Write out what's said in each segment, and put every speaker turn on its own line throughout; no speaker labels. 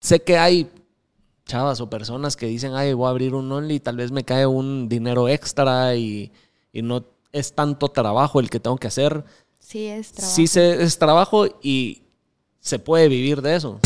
Sé que hay chavas o personas que dicen, ay, voy a abrir un Only, tal vez me cae un dinero extra y, y no es tanto trabajo el que tengo que hacer.
Sí, es trabajo.
Sí se- es trabajo y se puede vivir de eso.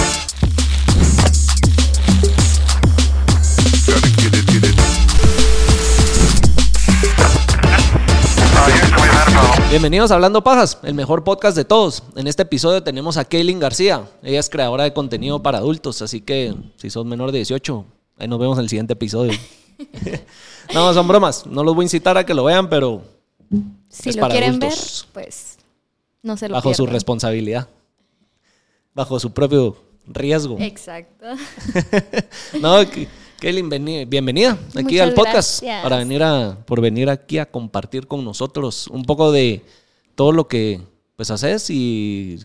Bienvenidos a Hablando Pajas, el mejor podcast de todos. En este episodio tenemos a Kaylin García. Ella es creadora de contenido para adultos, así que si sos menor de 18, ahí nos vemos en el siguiente episodio. no, son bromas. No los voy a incitar a que lo vean, pero
Si
es
lo
para
quieren
adultos.
ver, pues no se lo
bajo su responsabilidad. Bajo su propio riesgo.
Exacto.
No, K- Kaylin, bienvenida aquí
Muchas
al podcast
gracias.
para venir a, por venir aquí a compartir con nosotros un poco de todo lo que pues haces y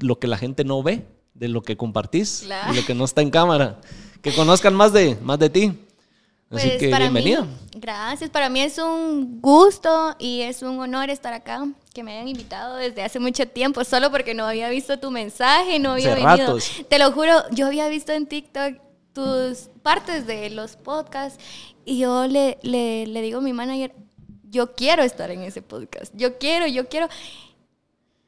lo que la gente no ve de lo que compartís
Claro.
y lo que no está en cámara. Que conozcan más de, más de ti. Así
Pues
que
para
bienvenida.
mí, gracias. Para mí es un gusto y es un honor estar acá. Que me hayan invitado desde hace mucho tiempo, solo porque no había visto tu mensaje, no había
Hace
venido.
ratos.
Te lo juro, yo había visto en TikTok tus partes de los podcasts y yo le, le, le digo a mi manager, yo quiero estar en ese podcast, yo quiero, yo quiero.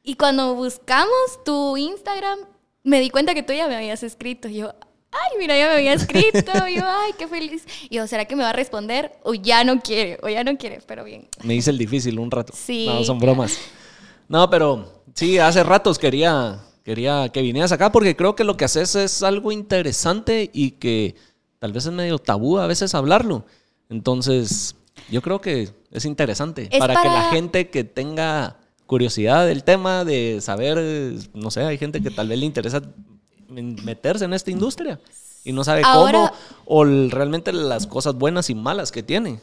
Y cuando buscamos tu Instagram, me di cuenta que tú ya me habías escrito. Y yo, ay, mira, ya me había escrito. Y yo, ay, qué feliz. Y yo, ¿será que me va a responder? O ya no quiere, o ya no quiere, pero bien.
Me hice el difícil un rato.
Sí,
No, son bromas. No, pero sí, hace ratos quería, quería que vinieras acá porque creo que lo que haces es algo interesante y que tal vez es medio tabú a veces hablarlo. Entonces, yo creo que es interesante
Es
para, que la gente que tenga curiosidad del tema, de saber, no sé, hay gente que tal vez le interesa meterse en esta industria y no sabe
Ahora-
cómo o realmente las cosas buenas y malas que tiene.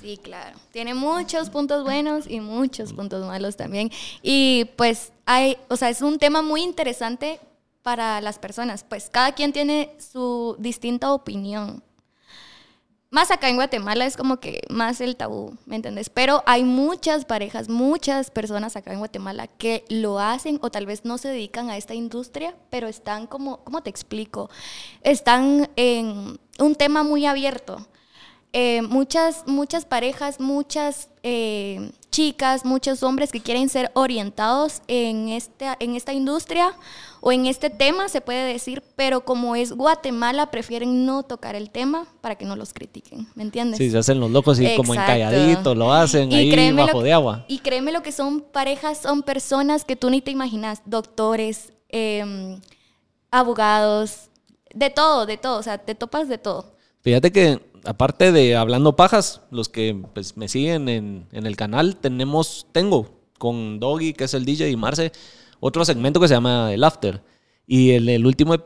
Sí, claro. Tiene muchos puntos buenos y muchos puntos malos también. Y pues hay, o sea, es un tema muy interesante para las personas. Pues cada quien tiene su distinta opinión. Más acá en Guatemala es como que más el tabú, ¿me entiendes? Pero hay muchas parejas, muchas personas acá en Guatemala que lo hacen o tal vez no se dedican a esta industria, pero están como, ¿cómo te explico? Están en un tema muy abierto. Eh, muchas, muchas parejas, muchas eh, chicas, muchos hombres que quieren ser orientados en esta, en esta industria o en este tema, se puede decir, pero como es Guatemala, prefieren no tocar el tema para que no los critiquen, ¿me entiendes?
Sí, se hacen los locos y como
Exacto.
encalladito lo hacen
Y
ahí bajo
lo-
de agua.
Y créeme lo que son parejas, son personas que tú ni te imaginas, doctores, eh, abogados, de todo, de todo, o sea, te topas de todo.
Fíjate que aparte de hablando pajas, los que pues, me siguen en, el canal, tenemos, tengo con Doggy, que es el DJ, y Marce, otro segmento que se llama El After. Y en el último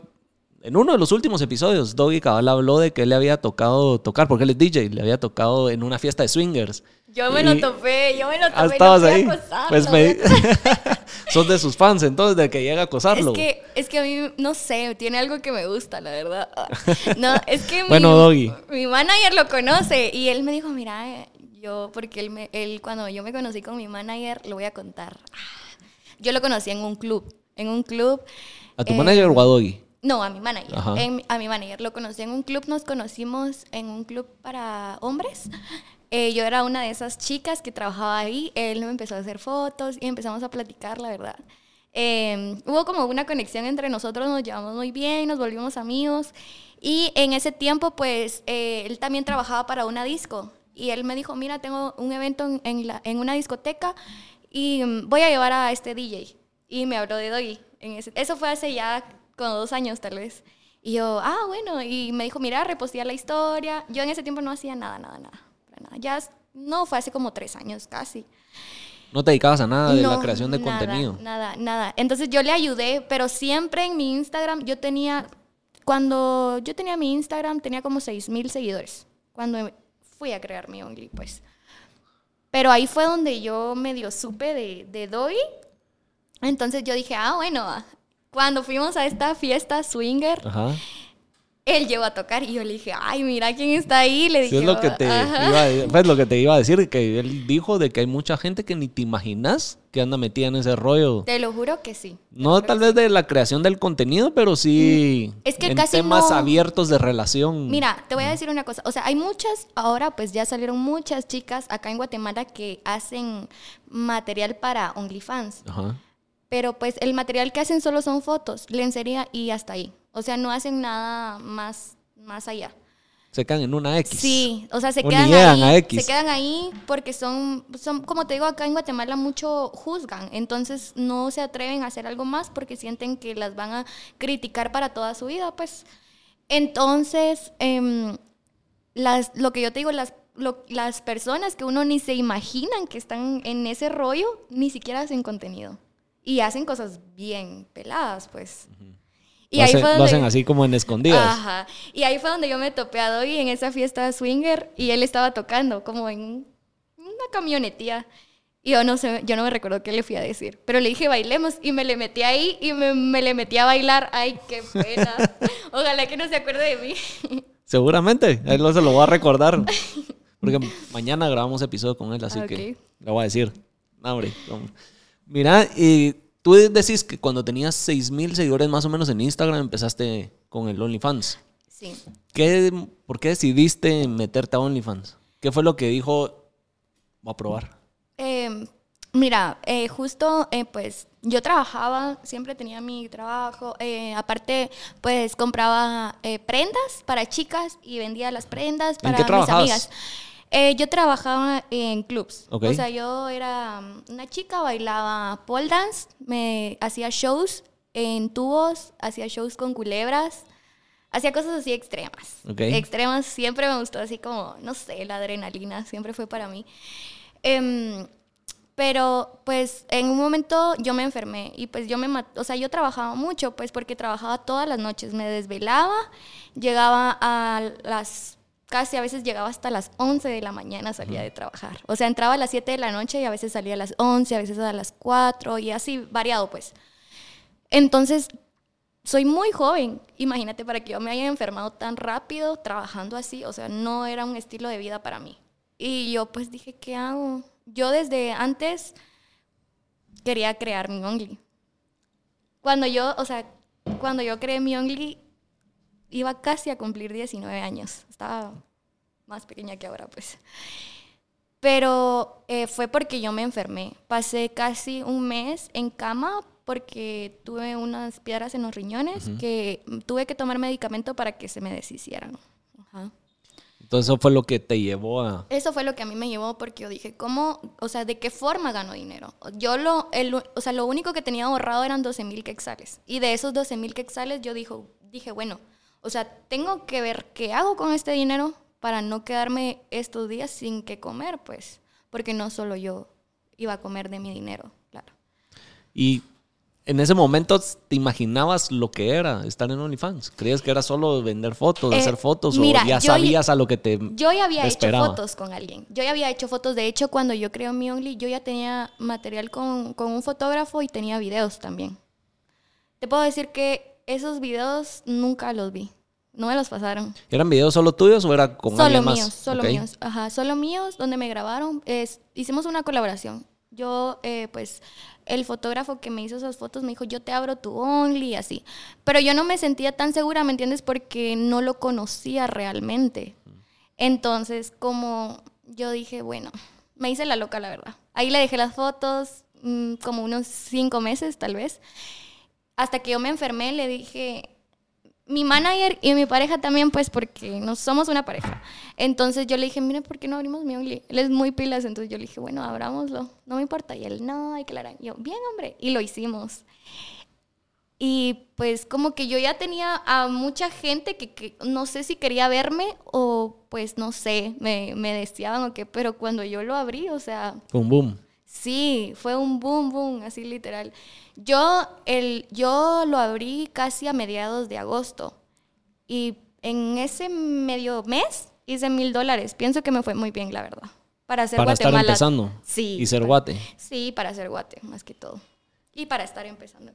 en uno de los últimos episodios, Doggy Cabal habló de que él le había tocado tocar, porque él es DJ, le había tocado en una fiesta de swingers.
Yo me lo topé, yo me lo
Ah,
topé.
estabas
no
ahí.
acosarlo.
Pues me... Sos de sus fans, entonces, de que llega a acosarlo.
Es que, es que a mí, no sé, tiene algo que me gusta, la verdad. No, es que mi,
Bueno, Doggy.
mi manager lo conoce y él me dijo, mira, eh, yo, porque él, me, él, cuando yo me conocí con mi manager, lo voy a contar. Yo lo conocí en un club, en un club.
¿A tu
eh,
manager o a Doggy?
No, a mi manager. En- a mi manager. Lo conocí en un club, nos conocimos en un club para hombres. Eh, yo era una de esas chicas que trabajaba ahí. Él me empezó a hacer fotos y empezamos a platicar, la verdad. Eh, hubo como una conexión entre nosotros, nos llevamos muy bien, nos volvimos amigos. Y en ese tiempo, pues, eh, él también trabajaba para una disco. Y él me dijo, mira, tengo un evento en, en la- en una discoteca y mm, voy a llevar a este DJ. Y me habló de Doggy. En ese, eso fue hace ya como dos años, tal vez. Y yo, ah, bueno. Y me dijo, mira, repostea la historia. Yo en ese tiempo no hacía nada, nada, nada. para nada. Ya, no, fue hace como tres años casi.
No te dedicabas a nada de la creación de
nada,
contenido.
Nada, nada. Entonces yo le ayudé, pero siempre en mi Instagram yo tenía, cuando yo tenía mi Instagram tenía como 6 mil seguidores, cuando fui a crear mi Only, pues. Pero ahí fue donde yo medio supe de, de Doggy. Entonces yo dije, ah, bueno, cuando fuimos a esta fiesta swinger,
Ajá.
él llegó a tocar y yo le dije, ay, mira quién está ahí. Le
Sí,
dije,
es lo que te
"Ajá".
iba a, pues, lo que te iba a decir, que él dijo de que hay mucha gente que ni te imaginas que anda metida en ese rollo.
Te lo juro que sí. te
No tal vez
sí.
de la creación del contenido, pero sí
Mm, Es que
en
casi
temas
no-
abiertos de relación.
Mira, te voy a decir una cosa. O sea, hay muchas, ahora pues ya salieron muchas chicas acá en Guatemala que hacen material para OnlyFans.
Ajá.
Pero pues el material que hacen solo son fotos, lencería y hasta ahí. O sea, no hacen nada más, más allá.
Se caen en una X.
Sí, o sea, se
O
quedan ahí.
a X.
Se quedan ahí porque son, son, como te digo, acá en Guatemala mucho juzgan. Entonces no se atreven a hacer algo más porque sienten que las van a criticar para toda su vida, pues. Entonces, em, las, lo que yo te digo, las, lo- las personas que uno ni se imaginan que están en ese rollo, ni siquiera hacen contenido. Y hacen cosas bien peladas, pues. Y
lo,
ahí
hacen,
fue
lo
donde-
hacen así como en escondidas.
Ajá. Y ahí fue donde yo me topé a en esa fiesta swinger y él estaba tocando como en una camionetía. Y yo no sé, yo no me recuerdo qué le fui a decir, pero le dije bailemos y me le metí ahí y me, me le metí a bailar. Ay, qué pena. Ojalá que no se acuerde de mí.
Seguramente, él no se lo va a recordar. Porque mañana grabamos episodio con él, así que le voy a decir. No, hombre, no. Mira, y tú decís que cuando tenías 6 mil seguidores más o menos en Instagram empezaste con el OnlyFans.
Sí.
¿Qué, ¿Por qué decidiste meterte a OnlyFans? ¿Qué fue lo que dijo? Voy a probar.
Eh, mira, eh, justo, eh, pues yo trabajaba, siempre tenía mi trabajo. eh, aparte, pues compraba eh, prendas para chicas y vendía las prendas para
qué
mis amigas. Eh, yo trabajaba en clubs. O sea, yo era mm, una chica, bailaba pole dance, me hacía shows en tubos, hacía shows con culebras. Hacía cosas así extremas. Extremas siempre me gustó, así como, no sé, la adrenalina siempre fue para mí. Em, pero pues en un momento yo me enfermé y pues yo me o sea, yo trabajaba mucho pues porque trabajaba todas las noches, me desvelaba, llegaba a las casi a veces llegaba hasta las 11 de la mañana salía de trabajar. O sea, entraba a las 7 de la noche y a veces salía a las 11, a veces a las 4 y así variado pues. Entonces, soy muy joven. Imagínate para que yo me haya enfermado tan rápido trabajando así, o sea, no era un estilo de vida para mí. Y yo pues dije, ¿qué hago? Yo desde antes quería crear mi Only. Cuando yo, o sea, cuando yo creé mi Only, iba casi a cumplir 19 años. Estaba más pequeña que ahora, pues. Pero eh, fue porque yo me enfermé. Pasé casi un mes en cama porque tuve unas piedras en los riñones que tuve que tomar medicamento para que se me deshicieran. Ajá.
Entonces eso fue lo que te llevó a...
Eso fue lo que a mí me llevó porque yo dije, ¿cómo? O sea, ¿de qué forma gano dinero? Yo lo, el- o sea, lo único que tenía ahorrado eran 12 mil quetzales. Y de esos 12 mil quetzales yo dijo, dije, bueno, o sea, tengo que ver qué hago con este dinero para no quedarme estos días sin que comer, pues. Porque no solo yo iba a comer de mi dinero, claro.
Y en ese momento te imaginabas lo que era estar en OnlyFans. ¿Creías que era solo vender fotos,
Eh,
hacer fotos
mira,
o ya sabías a lo que te
Yo ya había hecho fotos con alguien. Yo ya había hecho fotos. De hecho, cuando yo creo mi Only, yo ya tenía material con, con un fotógrafo y tenía videos también. Te puedo decir que esos videos nunca los vi. No me los pasaron.
¿Eran videos solo tuyos o era con
solo
alguien más?
míos, solo
Ok.
míos. Ajá, solo míos, donde me grabaron. Es, hicimos una colaboración. Yo, eh, pues, el fotógrafo que me hizo esas fotos me dijo, yo te abro tu Only y así. Pero yo no me sentía tan segura, ¿me entiendes? Porque no lo conocía realmente. Entonces, como yo dije, bueno, me hice la loca, la verdad. Ahí le dejé las fotos, mm, como unos cinco meses tal vez. Hasta que yo me enfermé, le dije, mi manager y mi pareja también, pues porque no somos una pareja. Entonces yo le dije, mire, ¿por qué no abrimos mi Only? Él es muy pilas, entonces yo le dije, bueno, abrámoslo, no me importa. Y él, no, hay que la yo, bien, hombre, y lo hicimos. Y pues como que yo ya tenía a mucha gente que, que no sé si quería verme o pues no sé, me, me deseaban o qué, pero cuando yo lo abrí, o sea,
Fue un boom.
Sí, fue un boom, boom, así literal. Yo, el, yo lo abrí casi a mediados de agosto y en ese medio mes hice mil dólares. Pienso que me fue muy bien, la verdad. Para hacer
Para estar empezando.
Sí.
Y ser
para-
guate.
Sí, para hacer guate, más que todo. Y para estar empezando.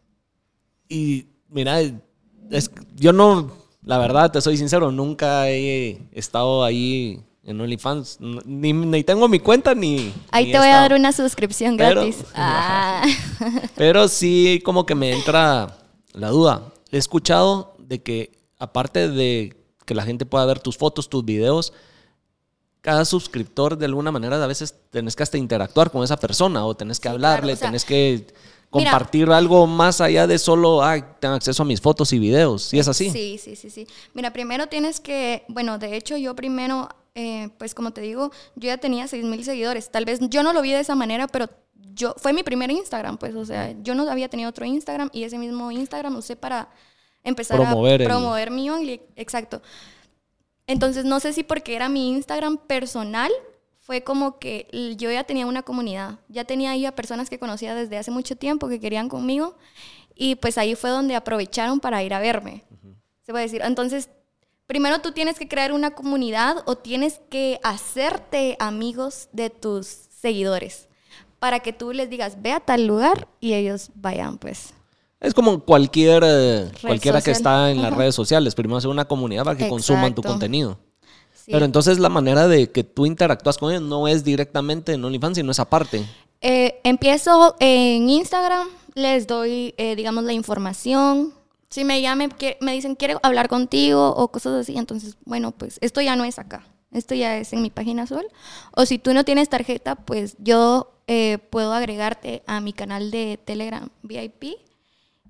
Y mira, es, yo no, la verdad, te soy sincero, nunca he estado ahí en OnlyFans. Ni, ni tengo mi cuenta ni.
Ahí
ni
te voy a dar una suscripción
Pero-
gratis. Ah.
Pero sí, como que me entra la duda. He escuchado de que, aparte de que la gente pueda ver tus fotos, tus videos, cada suscriptor de alguna manera a veces tenés que hasta interactuar con esa persona o tenés que
Sí,
hablarle,
claro, o sea,
tenés que
mira-
compartir algo más allá de solo, ay, tengo acceso a mis fotos y videos. ¿Sí es así?
Sí, sí, sí, sí. Mira, primero tienes que, bueno, de hecho yo primero, eh, pues como te digo, yo ya tenía 6 mil seguidores. Tal vez yo no lo vi de esa manera, pero yo, fue mi primer Instagram, pues, o sea, yo no había tenido otro Instagram y ese mismo Instagram usé para empezar
Promover
a
el-
promover mi Only, exacto. Entonces, no sé si porque era mi Instagram personal, fue como que yo ya tenía una comunidad, ya tenía ahí a personas que conocía desde hace mucho tiempo que querían conmigo y pues ahí fue donde aprovecharon para ir a verme. Se puede decir. Entonces, primero tú tienes que crear una comunidad o tienes que hacerte amigos de tus seguidores para que tú les digas, ve a tal lugar y ellos vayan, pues.
Es como cualquier, eh, cualquiera que está en las redes sociales. Primero hacer una comunidad para que consuman tu contenido.
Sí.
Pero entonces la manera de que tú interactúas con ellos no es directamente en OnlyFans, sino es aparte.
Eh, empiezo en Instagram, les doy, eh, digamos, la información. Si me llaman, me dicen, quiero hablar contigo o cosas así, entonces, bueno, pues esto ya no es acá. Esto ya es en mi página azul. O si tú no tienes tarjeta, pues yo eh, puedo agregarte a mi canal de Telegram VIP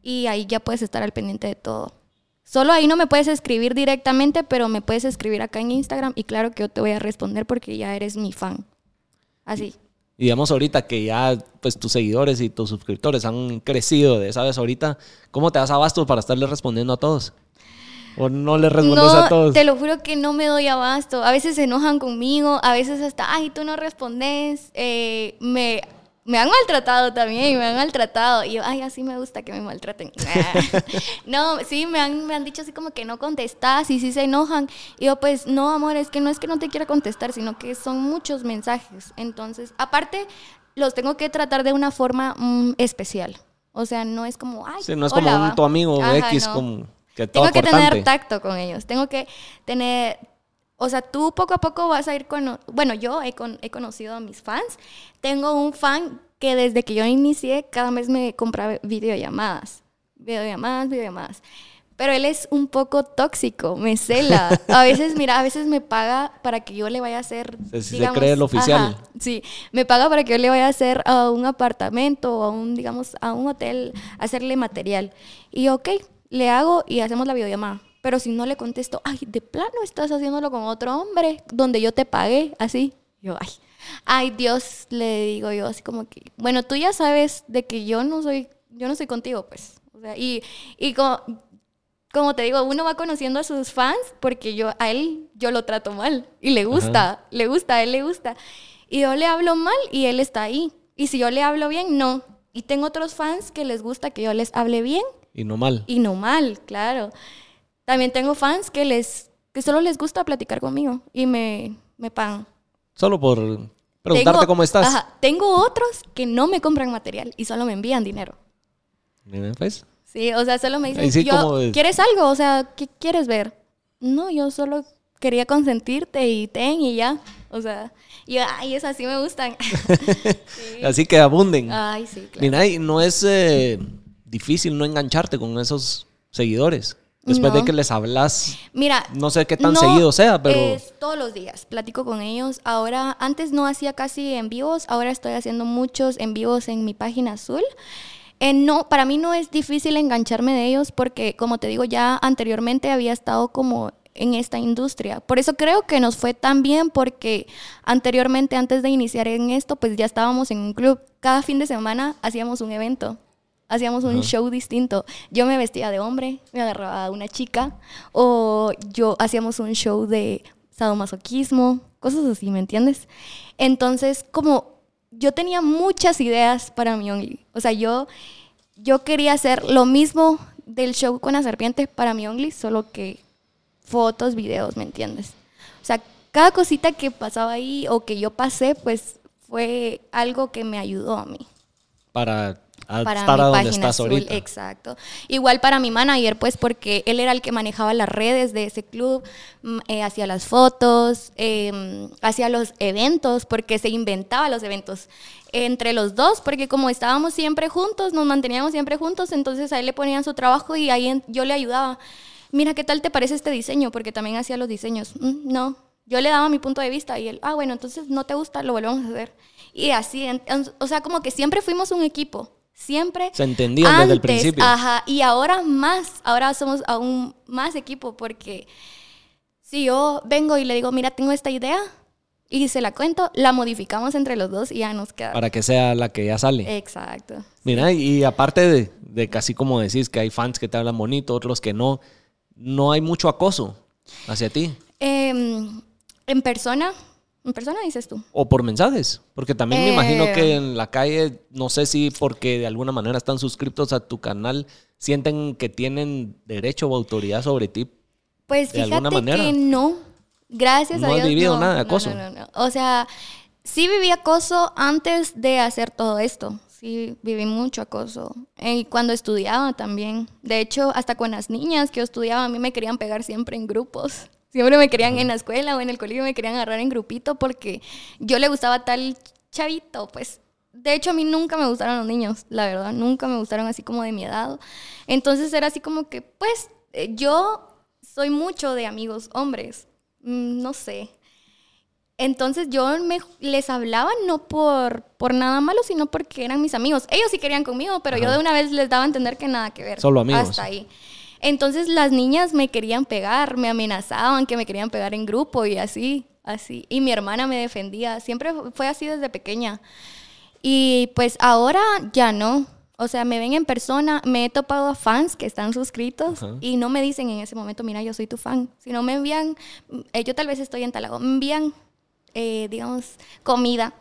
y ahí ya puedes estar al pendiente de todo. Solo ahí no me puedes escribir directamente, pero me puedes escribir acá en Instagram y claro que yo te voy a responder porque ya eres mi fan. Así.
Y digamos ahorita que ya pues tus seguidores y tus suscriptores han crecido de, ¿sabes? Ahorita, ¿cómo te das abasto para estarles respondiendo a todos? ¿O no les respondes
no,
a todos?
te lo juro que no me doy abasto. A veces se enojan conmigo, a veces hasta, ay, tú no respondes. Eh, me, me han maltratado también, me han maltratado. Y yo, ay, así me gusta que me maltraten. no, sí, me han, me han dicho así como que no contestas y sí se enojan. Y yo, pues, no, amor, es que no es que no te quiera contestar, sino que son muchos mensajes. Entonces, aparte, los tengo que tratar de una forma mm, especial. O sea, no es como, ay,
Sí, no es
hola,
como un tu amigo
Ajá,
X,
no.
como que todo
Tengo que
cortante.
tener tacto con ellos. Tengo que tener. O sea, tú poco a poco vas a ir con. Bueno, yo he, con- he conocido a mis fans. Tengo un fan que desde que yo inicié, cada mes me compra videollamadas. Videollamadas, videollamadas. Pero él es un poco tóxico, me cela. A veces, mira, a veces me paga para que yo le vaya a hacer.
Se- se cree el oficial.
ajá, sí, me paga para que yo le vaya a hacer a un apartamento o a un, digamos, a un hotel, hacerle material. Y ok, le hago y hacemos la videollamada. Pero si no le contesto, ay, de plano estás haciéndolo con otro hombre, donde yo te pagué, así. Yo, ay, ay, Dios, le digo yo, así como que, bueno, tú ya sabes de que yo no soy, yo no soy contigo, pues. O sea, y, y como, como te digo, uno va conociendo a sus fans porque yo a él yo lo trato mal y le gusta, le gusta, a él le gusta. Y yo le hablo mal y él está ahí. Y si yo le hablo bien, no. Y tengo otros fans que les gusta que yo les hable bien
Y no mal.
y no mal, claro. También tengo fans que les que solo les gusta platicar conmigo y me, me pagan.
Solo por preguntarte
Tengo-
cómo estás.
Ajá, tengo otros que no me compran material y solo me envían dinero.
Miren, pues.
Sí, o sea, solo me dicen,
sí
yo, ¿quieres algo? O sea, ¿qué quieres ver? No, yo solo quería consentirte y ten y ya. O sea, y ay, esas sí me gustan. Sí.
Así que abunden.
Ay, sí, claro.
Mira, no es eh, difícil no engancharte con esos seguidores. Después de
No.
que les hablas,
Mira,
no sé qué tan
no
seguido sea, pero
Es todos los días, platico con ellos. Ahora, antes no hacía casi en vivos, ahora estoy haciendo muchos en vivos en mi página azul. Eh, no, para mí no es difícil engancharme de ellos porque, como te digo, ya anteriormente había estado como en esta industria. Por eso creo que nos fue tan bien porque anteriormente, antes de iniciar en esto, pues ya estábamos en un club. Cada fin de semana hacíamos un evento. Hacíamos un show distinto. Yo me vestía de hombre, me agarraba a una chica, o yo hacíamos un show de sadomasoquismo, cosas así, ¿me entiendes? Entonces, como yo tenía muchas ideas para mi Only. O sea, yo, yo quería hacer lo mismo del show con la serpiente para mi Only, solo que fotos, videos, ¿me entiendes? O sea, cada cosita que pasaba ahí o que yo pasé, pues fue algo que me ayudó a mí
para, a
para
estar
mi
a donde
página
estás
azul,
ahorita.
Exacto. Igual para mi manager, pues porque él era el que manejaba las redes de ese club, mm, eh, hacía las fotos, eh, hacía los eventos, porque se inventaba los eventos entre los dos, porque como estábamos siempre juntos, nos manteníamos siempre juntos, entonces a él le ponían su trabajo y ahí yo le ayudaba. Mira, ¿qué tal te parece este diseño? Porque también hacía los diseños. "Mm, no, yo le daba mi punto de vista y él, ah, bueno, entonces no te gusta, lo volvemos a hacer. Y así, en- o sea, como que siempre fuimos un equipo. Siempre.
Se entendían desde el principio.
Ajá, y ahora más, ahora somos aún más equipo porque si yo vengo y le digo, mira, tengo esta idea y se la cuento, la modificamos entre los dos y ya nos queda.
Para que sea la que ya sale.
Exacto.
Mira, y aparte de, de casi como decís que hay fans que te hablan bonito, otros que no, no hay mucho acoso hacia ti.
Em, en persona, en persona dices tú.
O por mensajes. Porque también me imagino
Eh.
que en la calle, no sé si porque de alguna manera están suscriptos a tu canal, sienten que tienen derecho o autoridad sobre ti.
Pues
de alguna
fíjate
manera.
que no. Gracias
No
a
has
Dios.
vivido
no,
nada de acoso.
No. O sea, sí viví acoso antes de hacer todo esto. Sí, viví mucho acoso. Y cuando estudiaba también. De hecho, hasta con las niñas que yo estudiaba, a mí me querían pegar siempre en grupos. Siempre me querían en la escuela o en el colegio, me querían agarrar en grupito porque yo le gustaba tal chavito, pues. De hecho, a mí nunca me gustaron los niños, la verdad. Nunca me gustaron así como de mi edad. Entonces era así como que, pues, eh, yo soy mucho de amigos hombres. Mm, No sé. Entonces yo me, les hablaba no por, por nada malo, sino porque eran mis amigos. Ellos sí querían conmigo, pero yo de una vez les daba a entender que nada que ver.
Solo amigos.
Hasta ahí. Entonces las niñas me querían pegar, me amenazaban que me querían pegar en grupo y así, así. Y mi hermana me defendía. Siempre fue así desde pequeña. Y pues ahora ya no. O sea, me ven en persona, me he topado a fans que están suscritos y no me dicen en ese momento, mira, yo soy tu fan. Sino me envían, eh, yo tal vez estoy en Talago, me envían, eh, digamos, comida.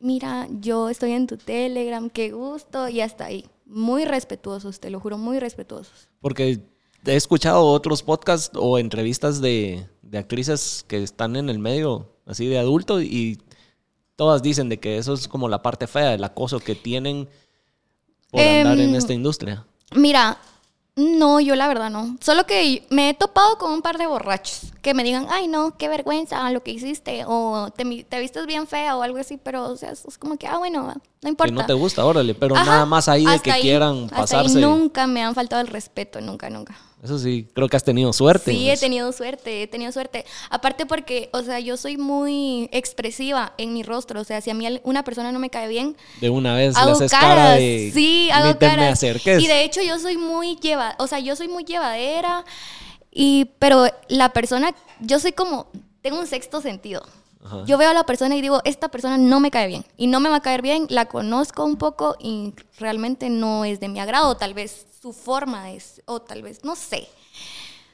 Mira, yo estoy en tu Telegram, qué gusto, y hasta ahí. Muy respetuosos, te lo juro, muy respetuosos.
Porque he escuchado otros podcasts o entrevistas de, de actrices que están en el medio, así de adulto, y todas dicen de que eso es como la parte fea, el acoso que tienen por andar en
Em,
esta industria.
Mira, no, yo la verdad no. Solo que me he topado con un par de borrachos que me digan, ay no, qué vergüenza lo que hiciste, o te, vistes bien fea o algo así, pero o sea, es como que, ah, bueno, no
Que
importa.
no te gusta, órale, pero
Ajá,
nada más ahí de que quieran
hasta ahí
pasarse.
nunca me han faltado el respeto, nunca, nunca.
Eso sí, creo que has tenido suerte.
Sí, he
pues.
tenido suerte, he tenido suerte. Aparte porque, o sea, yo soy muy expresiva en mi rostro. O sea, si a mí una persona no me cae bien,
De una vez le
hago
haces
caras.
cara de.
sí,
"Ni
hago caras.
acerques.
Y de hecho yo soy muy lleva, o sea, yo soy muy llevadera. Y, pero la persona, yo soy como, tengo un sexto sentido.
Ajá.
Yo veo a la persona y digo, esta persona no me cae bien. Y no me va a caer bien, la conozco un poco y realmente no es de mi agrado. Tal vez su forma es, o tal vez, no sé.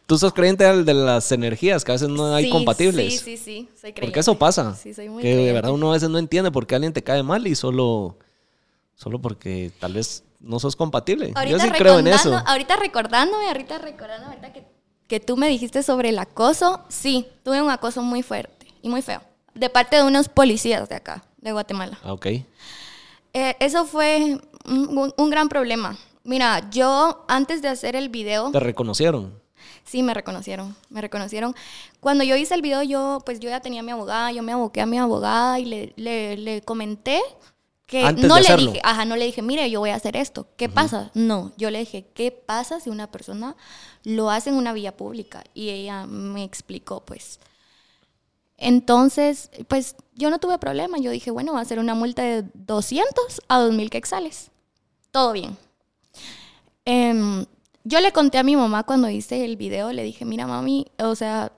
Tú sos creyente al de las energías, que a veces no hay
Sí,
compatibles.
Sí, sí, sí. Soy
Porque eso
creyente.
pasa.
Sí, soy muy
que de
creyente.
verdad uno a veces no entiende por qué alguien te cae mal y solo, Solo porque tal vez no sos compatible. Yo
Ahorita
sí creo en eso.
Ahorita recordándome, ahorita recordando, ahorita que, que tú me dijiste sobre el acoso, sí, tuve un acoso muy fuerte y muy feo. De parte de unos policías de acá, de Guatemala.
Ah, ok.
Eh, eso fue un, gran problema. Mira, yo antes de hacer el video,
¿Te reconocieron?
sí me reconocieron, me reconocieron. Cuando yo hice el video, yo pues yo ya tenía a mi abogada, yo me aboqué a mi abogada y le, le, le comenté que
Antes
no
de
le
hacerlo.
dije, ajá, no le dije, mire, yo voy a hacer esto. ¿Qué pasa? No, yo le dije, ¿qué pasa si una persona lo hace en una vía pública? Y ella me explicó, pues. Entonces, pues yo no tuve problema. Yo dije, bueno, va a ser una multa de 200 a 2000 quetzales. Todo bien. Em, yo le conté a mi mamá cuando hice el video, le dije, mira mami, o sea,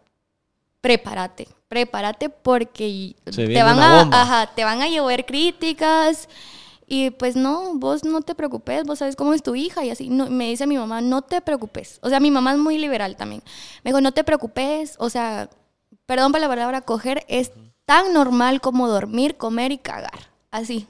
prepárate, prepárate porque te van, a, ajá, te van a llover críticas y pues no, vos no te preocupes, vos sabes cómo es tu hija y así. No, me dice mi mamá, no te preocupes. O sea, mi mamá es muy liberal también. Me dijo, no te preocupes, o sea, perdón por la palabra, coger es tan normal como dormir, comer y cagar. Así.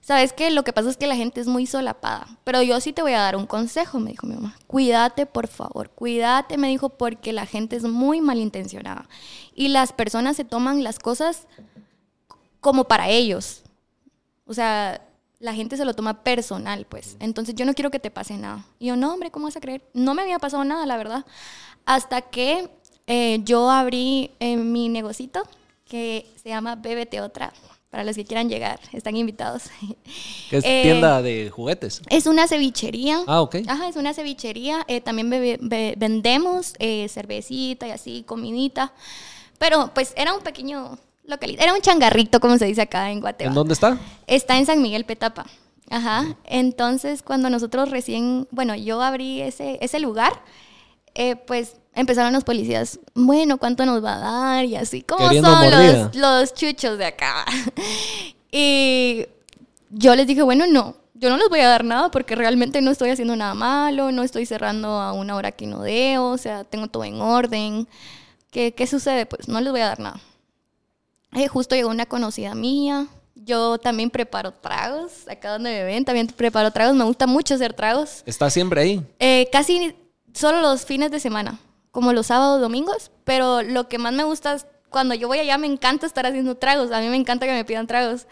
¿Sabes qué? Lo que pasa es que la gente es muy solapada. Pero yo sí te voy a dar un consejo, me dijo mi mamá. Cuídate, por favor. Cuídate, me dijo, porque la gente es muy malintencionada. Y las personas se toman las cosas como para ellos. O sea, la gente se lo toma personal, pues. Entonces yo no quiero que te pase nada. Y yo, no, hombre, ¿cómo vas a creer? No me había pasado nada, la verdad. Hasta que eh, yo abrí eh, mi negocito que se llama BBT Otra. Para los que quieran llegar, están invitados.
Es
Eh,
tienda de juguetes.
Es una cevichería.
Ah, ok.
Ajá, es una cevichería. Eh, también bebe- be- vendemos eh, cervecita y así, comidita. Pero pues era un pequeño localidad. Era un changarrito, como se dice acá en Guatemala.
¿En dónde está?
Está en San Miguel Petapa. Ajá. Entonces, cuando nosotros recién, bueno, yo abrí ese, ese lugar, eh, pues empezaron los policías, bueno, ¿cuánto nos va a dar? Y así, como
Queriendo
son los, los chuchos de acá? y yo les dije, bueno, no, yo no les voy a dar nada porque realmente no estoy haciendo nada malo, no estoy cerrando a una hora que no debo, o sea, tengo todo en orden. ¿Qué, qué sucede? Pues no les voy a dar nada. Eh, justo llegó una conocida mía. Yo también preparo tragos. Acá donde me ven, también preparo tragos. Me gusta mucho hacer tragos.
Está siempre ahí.
Eh, casi solo los fines de semana, como los sábados, domingos. Pero lo que más me gusta es cuando yo voy allá, me encanta estar haciendo tragos. A mí me encanta que me pidan tragos.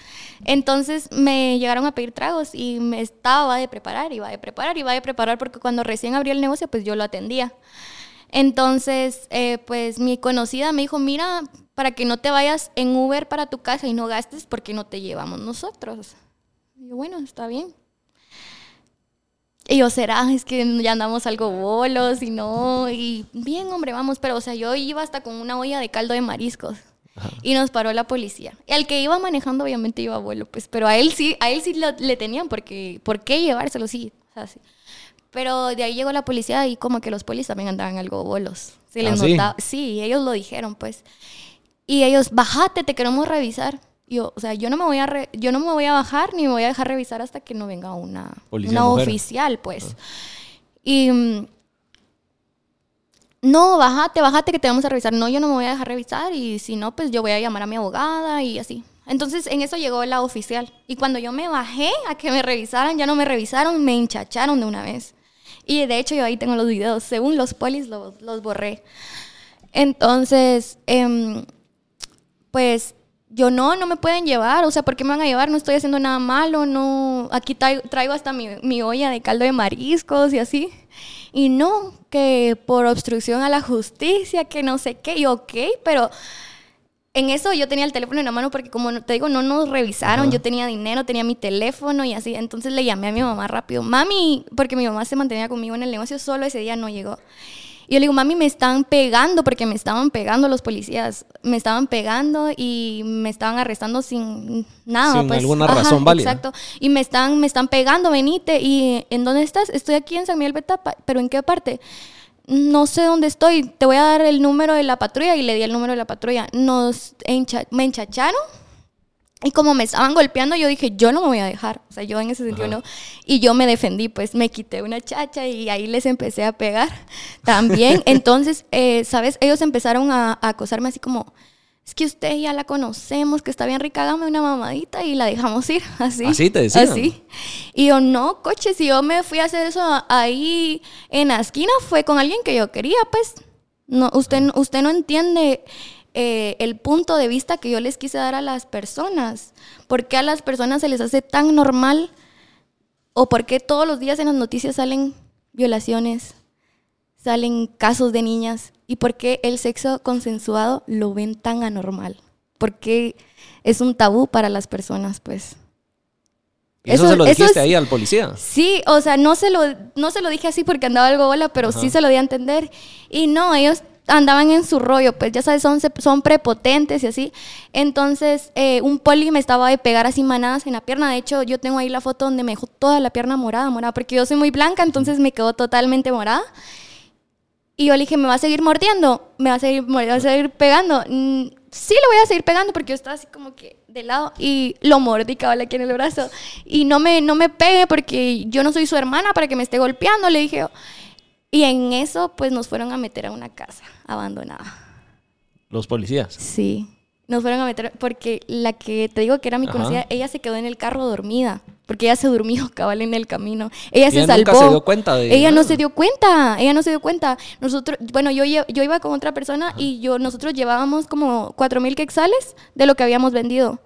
Entonces me llegaron a pedir tragos y me estaba de preparar, iba de preparar, iba de preparar, porque cuando recién abrí el negocio, pues yo lo atendía. Entonces, eh, pues mi conocida me dijo, mira, para que no te vayas en Uber para tu casa y no gastes, porque no te llevamos nosotros? Y yo, bueno, está bien. Y yo, será, es que ya andamos algo bolos y no, y bien, hombre, vamos, pero o sea, yo iba hasta con una olla de caldo de mariscos. Y nos paró la policía. Y al que iba manejando, obviamente iba a vuelo, pues, pero a él sí, a él sí lo- le tenían, porque, ¿por qué llevárselo? Sí, o sea, sí. Pero de ahí llegó la policía y como que los polis también andaban algo bolos. Sí, les
¿Ah, sí?
notaba. Sí, ellos lo dijeron, pues. Y ellos, bájate, te queremos revisar. Yo, o sea, yo no me voy a re- yo no me voy a bajar ni me voy a dejar revisar hasta que no venga una,
Policía
una
mujer.
oficial, pues. Y mm, no, bájate, bájate que te vamos a revisar. No, yo no me voy a dejar revisar y si no, pues yo voy a llamar a mi abogada y así. Entonces, en eso llegó la oficial. Y cuando yo me bajé a que me revisaran, ya no me revisaron, me hinchacharon de una vez. Y de hecho, yo ahí tengo los videos. Según los polis, los, los borré. Entonces, em, pues yo no, no me pueden llevar, o sea, ¿por qué me van a llevar? No estoy haciendo nada malo, no, aquí traigo, hasta mi, mi olla de caldo de mariscos y así. Y no, que por obstrucción a la justicia, que no sé qué, y ok, pero en eso yo tenía el teléfono en la mano porque como te digo, no nos revisaron, yo tenía dinero, tenía mi teléfono y así, entonces le llamé a mi mamá rápido, mami, porque mi mamá se mantenía conmigo en el negocio, solo ese día no llegó. Y yo le digo, mami, me están pegando porque me estaban pegando los policías. Me estaban pegando y me estaban arrestando sin nada.
Sin
pues.
alguna razón válida.
Exacto. Y me están, me están pegando, venite. ¿Y en dónde estás? Estoy aquí en San Miguel Betapa. ¿Pero en qué parte? No sé dónde estoy. Te voy a dar el número de la patrulla. Y le di el número de la patrulla. Nos encha- me enchacharon. Y como me estaban golpeando, yo dije, yo no me voy a dejar. O sea, yo en ese sentido no. Y yo me defendí, pues me quité una chacha y ahí les empecé a pegar también. Entonces, eh, ¿sabes? Ellos empezaron a, a acosarme así como, es que usted ya la conocemos, que está bien rica, hágame una mamadita y la dejamos ir, así.
Así te decían.
Así. Y yo, no, coche, si yo me fui a hacer eso ahí en la esquina, fue con alguien que yo quería, pues. No, usted, usted no entiende eh, el punto de vista que yo les quise dar a las personas. ¿Por qué a las personas se les hace tan normal? ¿O por qué todos los días en las noticias salen violaciones, salen casos de niñas? ¿Y por qué el sexo consensuado lo ven tan anormal? Porque es un tabú para las personas, pues.
¿Y eso,
Eso-
se lo dijiste
es-
ahí al policía.
Sí, o sea, no se lo, no se lo dije así porque andaba algo bola, pero sí se lo di a entender. Y no, ellos andaban en su rollo, pues ya sabes, son, son prepotentes y así. Entonces, eh, un poli me estaba de pegar así manadas en la pierna. De hecho, yo tengo ahí la foto donde me dejó toda la pierna morada, morada, porque yo soy muy blanca, entonces me quedó totalmente morada. Y yo le dije, ¿me va a seguir mordiendo? ¿Me va a seguir, me va a seguir pegando? Mm, sí, le voy a seguir pegando porque yo estaba así como que de lado y lo mordí cabal aquí en el brazo. Y no me, no me pegue porque yo no soy su hermana para que me esté golpeando, le dije yo. Y en eso, pues nos fueron a meter a una casa abandonada.
Los policías.
Sí. Nos fueron a meter porque la que te digo que era mi
Ajá.
conocida, ella se quedó en el carro dormida. Porque ella se durmió cabal en el camino. Ella se salvó.
nunca se dio cuenta de
Ella no se dio cuenta. Ella no se dio cuenta. Nosotros, bueno, yo, yo iba con otra persona y yo, nosotros llevábamos como cuatro mil quetzales de lo que habíamos vendido.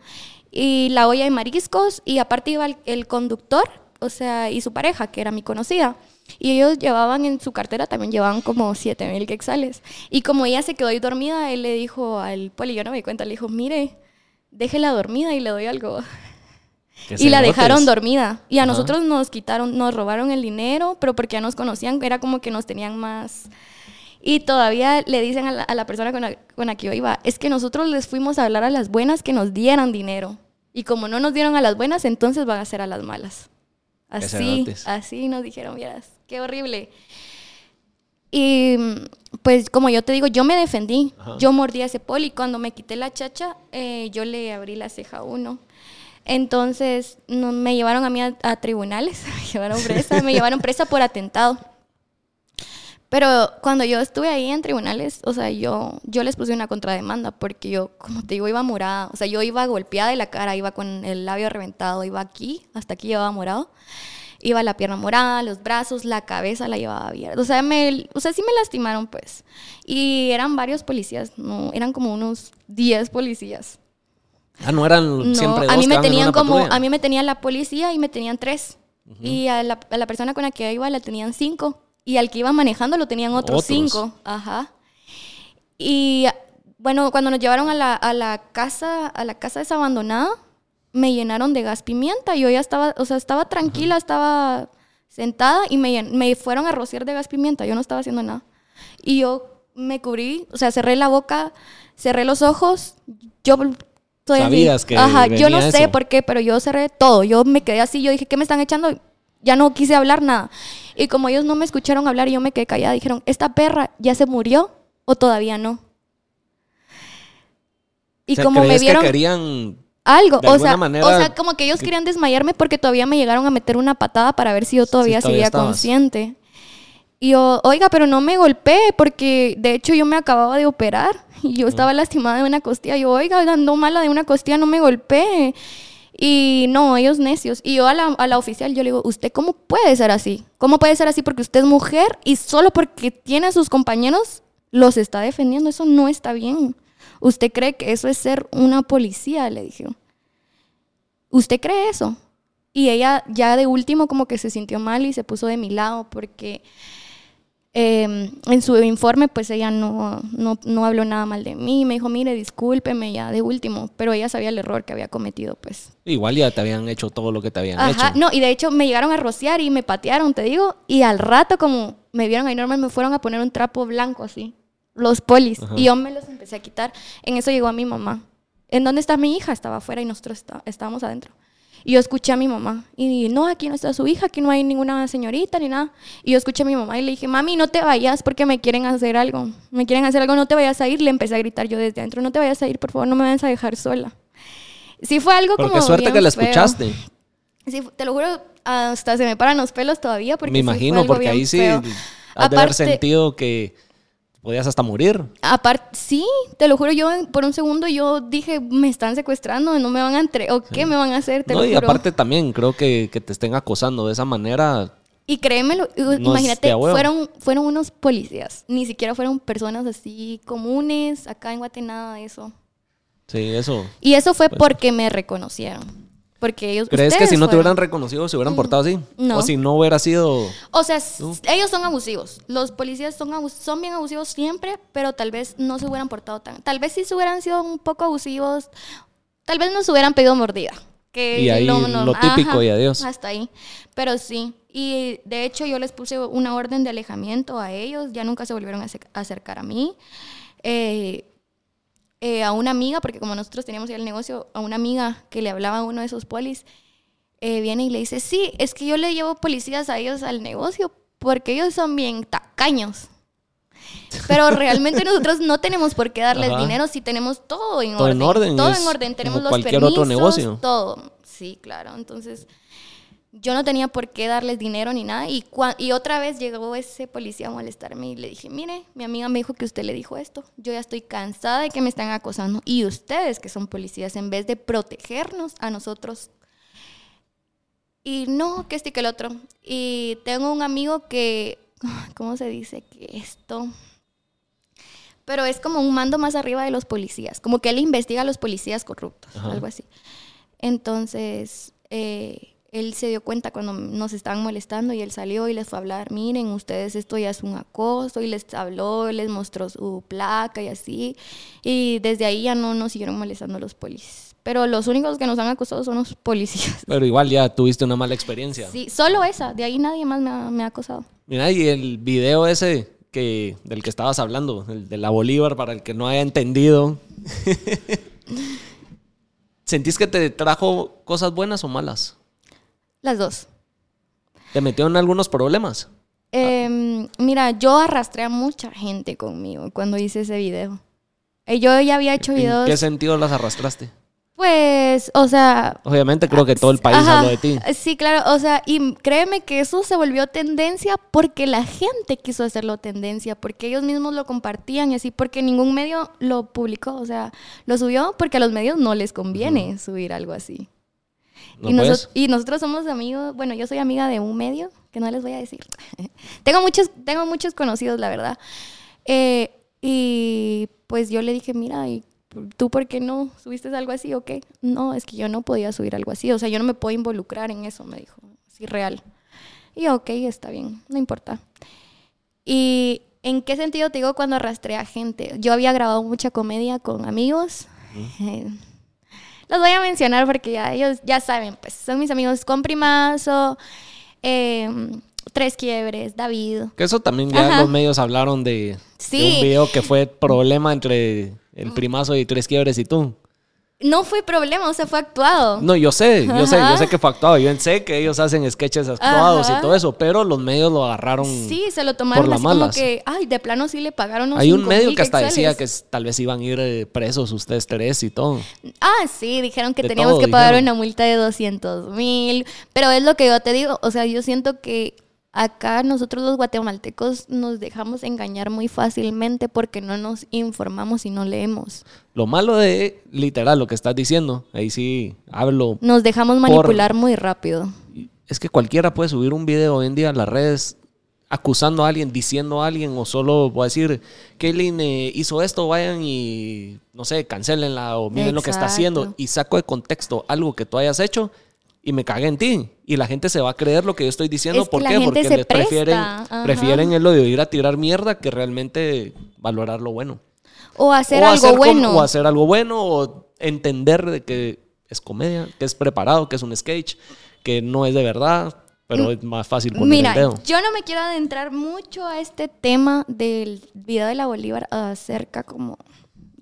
Y la olla de mariscos y aparte iba el, el conductor, o sea, y su pareja, que era mi conocida. Y ellos llevaban en su cartera, también llevaban como 7 mil quetzales. Y como ella se quedó ahí dormida, él le dijo al poli, yo no me di cuenta, le dijo, mire, déjela dormida y le doy algo.
Que
Y la dejaron dormida. Y a
Ajá.
nosotros nos quitaron, nos robaron el dinero, pero porque ya nos conocían, era como que nos tenían más... Y todavía le dicen a la, a la persona con la, con la que yo iba, es que nosotros les fuimos a hablar a las buenas que nos dieran dinero. Y como no nos dieron a las buenas, entonces van a ser a las malas. Así, así nos dijeron, vieras, qué horrible. Y pues como yo te digo, yo me defendí.
Ajá.
Yo mordí a ese poli. Cuando me quité la chacha, eh, yo le abrí la ceja a uno. Entonces no, me llevaron a mí a, a tribunales, me llevaron presa, me llevaron presa por atentado. Pero cuando yo estuve ahí en tribunales, o sea, yo, yo les puse una contrademanda porque yo, como te digo, iba morada. O sea, yo iba golpeada de la cara, iba con el labio reventado, iba aquí, hasta aquí llevaba morado. Iba la pierna morada, los brazos, la cabeza la llevaba abierta. O sea, me, o sea, sí me lastimaron, pues. Y eran varios policías, no, eran como unos 10 policías.
Ah, no eran
No,
siempre
a
dos
mí
que
me tenían como,
patrulla.
a mí me tenían la policía y me tenían tres. Y a la, a la persona con la que iba la tenían cinco. Y al que iba manejando lo tenían otros,
Otros.
cinco. Ajá. Y bueno, cuando nos llevaron a la, a la casa, a la casa esa abandonada, me llenaron de gas pimienta. Yo ya estaba, o sea, estaba tranquila, estaba sentada y me, me fueron a rociar de gas pimienta. Yo no estaba haciendo nada. Y yo me cubrí, o sea, cerré la boca, cerré los ojos. Yo estoy así.
Sabías que
Ajá, yo no
venía
sé
eso.
por qué, pero yo cerré todo. Yo me quedé así, yo dije, ¿qué me están echando? Ya no quise hablar nada. Y como ellos no me escucharon hablar y yo me quedé callada, dijeron, ¿esta perra ya se murió o todavía no? Y
O sea,
como me
¿crees
vieron
que querían
algo,
de
o sea,
manera
o sea, como que ellos querían desmayarme porque todavía me llegaron a meter una patada para ver si yo todavía,
todavía
seguía
estabas.
consciente. Y yo, oiga, pero no me golpeé porque de hecho yo me acababa de operar y yo estaba lastimada de una costilla. Yo, oiga, ando mala de una costilla, no me golpeé. Y no, ellos necios. Y yo a la, a la oficial, yo le digo, ¿usted cómo puede ser así? ¿Cómo puede ser así porque usted es mujer y solo porque tiene a sus compañeros los está defendiendo? Eso no está bien. ¿Usted cree que eso es ser una policía? Le dije. ¿Usted cree eso? Y ella ya de último como que se sintió mal y se puso de mi lado porque eh, en su informe pues ella no, no, no habló nada mal de mí. Me dijo, mire, discúlpeme ya de último, pero ella sabía el error que había cometido pues.
Igual ya te habían hecho todo lo que te habían
Ajá,
hecho.
no, y de hecho me llegaron a rociar y me patearon, te digo, y al rato como me vieron ahí normal me fueron a poner un trapo blanco así, los polis,
Ajá.
y yo me los empecé a quitar. En eso llegó a mi mamá. ¿En dónde está mi hija? Estaba afuera y nosotros está- estábamos adentro. Y yo escuché a mi mamá y no, aquí no está su hija, aquí no hay ninguna señorita ni nada. Y yo escuché a mi mamá y le dije, mami, no te vayas porque me quieren hacer algo. Me quieren hacer algo, no te vayas a ir. Le empecé a gritar yo desde adentro, no te vayas a ir, por favor, no me vayas a dejar sola. Sí fue algo
Porque
como
suerte
bien
que la
feo.
escuchaste.
Sí, te lo juro, hasta se me paran los pelos todavía porque
Me
sí fue
imagino,
algo
porque
bien
ahí sí
feo.
has de haber
Aparte-
sentido que podías hasta morir.
Aparte, sí, te lo juro, yo por un segundo yo dije, me están secuestrando, no me van a entre o qué me van a hacer, te
No,
lo
y
juro.
aparte también creo que, que te estén acosando de esa manera.
Y créemelo,
es
imagínate, fueron, fueron unos policías, ni siquiera fueron personas así comunes, acá en Guatemala, eso.
Sí, eso.
Y eso fue
Pues-
porque me reconocieron. Porque ellos.
¿Crees que si no te hubieran reconocido se hubieran portado así?
no.
O si no hubiera sido...
O sea, ellos son abusivos. Los policías son, abus- son bien abusivos siempre, pero tal vez no se hubieran portado tan. Tal vez sí se hubieran sido un poco abusivos. Tal vez nos hubieran pedido mordida. Que
Y ahí lo típico y adiós.
Hasta ahí. Pero sí. Y de hecho, yo les puse una orden de alejamiento a ellos. Ya nunca se volvieron a acercar a mí. Eh, eh, a una amiga, porque como nosotros teníamos ya el negocio, a una amiga que le hablaba a uno de esos polis, eh, viene y le dice, sí, es que yo le llevo policías a ellos al negocio porque ellos son bien tacaños. Pero realmente nosotros no tenemos por qué darles
Ajá.
dinero si tenemos todo en
Todo
orden.
en orden,
Todo en orden. Tenemos los permisos,
otro negocio.
todo. Sí, claro. Entonces, yo no tenía por qué darles dinero ni nada. Y, y otra vez llegó ese policía a molestarme y le dije, mire, mi amiga me dijo que usted le dijo esto. Yo ya estoy cansada de que me están acosando. Y ustedes, que son policías, en vez de protegernos a nosotros. Y no, que este y que el otro. Y tengo un amigo que, ¿cómo se dice? Que esto... Pero es como un mando más arriba de los policías. Como que él investiga a los policías corruptos,
Ajá.
algo así. Entonces, eh, él se dio cuenta cuando nos estaban molestando y él salió y les fue a hablar, miren, ustedes esto ya es un acoso y les habló, les mostró su placa y así. Y desde ahí ya no nos siguieron molestando los policías. Pero los únicos que nos han acosado son los policías.
Pero igual ya tuviste una mala experiencia.
Sí, solo esa, de ahí nadie más me ha, me ha acosado.
Mira, y el video ese que, del que estabas hablando, el de la Bolívar, para el que no haya entendido. ¿Sentís que te trajo cosas buenas o malas?
Las dos.
¿Te metió en algunos problemas?
Em, mira, yo arrastré a mucha gente conmigo cuando hice ese video. Eh, Yo ya había hecho
¿En
videos.
qué sentido las arrastraste?
Pues, o sea.
Obviamente creo que todo el país
ajá,
habló de ti.
Sí, claro. O sea, y créeme que eso se volvió tendencia porque la gente quiso hacerlo tendencia, porque ellos mismos lo compartían y así, porque ningún medio lo publicó. O sea, lo subió porque a los medios no les conviene subir algo así.
No
y, noso- y nosotros somos amigos, bueno, yo soy amiga de un medio, que no les voy a decir. tengo, muchos, tengo muchos conocidos, la verdad. Eh, y pues yo le dije, mira, ¿y tú por qué no subiste algo así o qué? No, es que yo no podía subir algo así, o sea, yo no me puedo involucrar en eso, me dijo, así real. Y yo, ok, está bien, no importa. ¿Y en qué sentido te digo cuando arrastré a gente? Yo había grabado mucha comedia con amigos. Eh, los voy a mencionar porque ya ellos ya saben, pues son mis amigos con Primazo, eh, Tres Quiebres, David.
Que eso también ya
Ajá.
los medios hablaron de,
Sí.
de un video que fue problema entre el primazo y Tres Quiebres y tú.
No fue problema, o sea, fue actuado.
No, yo sé, yo sé, yo sé que fue actuado. Yo sé que ellos hacen sketches actuados
Ajá.
y todo eso, pero los medios lo agarraron.
Sí, se lo tomaron
por las
así como
malas.
que, ay, de plano sí le pagaron unos
Hay un
5,000
medio que hasta decía que tal vez iban a ir eh, presos ustedes tres y todo.
Ah, sí, dijeron que
De
teníamos
todo
que pagar
dijeron.
una multa de 200 mil. Pero es lo que yo te digo, o sea, yo siento que acá nosotros los guatemaltecos nos dejamos engañar muy fácilmente porque no nos informamos y no leemos.
Lo malo de literal lo que estás diciendo, ahí sí hablo.
Nos dejamos
Por-
manipular muy rápido.
Es que cualquiera puede subir un video hoy en día a las redes acusando a alguien, diciendo a alguien, o solo voy a decir, Kaylin eh, hizo esto, vayan y, no sé, cancelenla o miren lo que está haciendo. Y saco de contexto algo que tú hayas hecho y me cagué en ti. Y la gente se va a creer lo que yo estoy diciendo.
Es
¿Por qué? Porque
se
le prefieren,
ajá.
prefieren el odio de ir a tirar mierda que realmente valorar lo bueno.
O hacer
o
algo
hacer
bueno.
o hacer algo bueno, o entender de que es comedia, que es preparado, que es un sketch, que no es de verdad, pero es más fácil poner
Mm, Mira,
el dedo.
yo no me quiero adentrar mucho a este tema del video de la Bolívar acerca como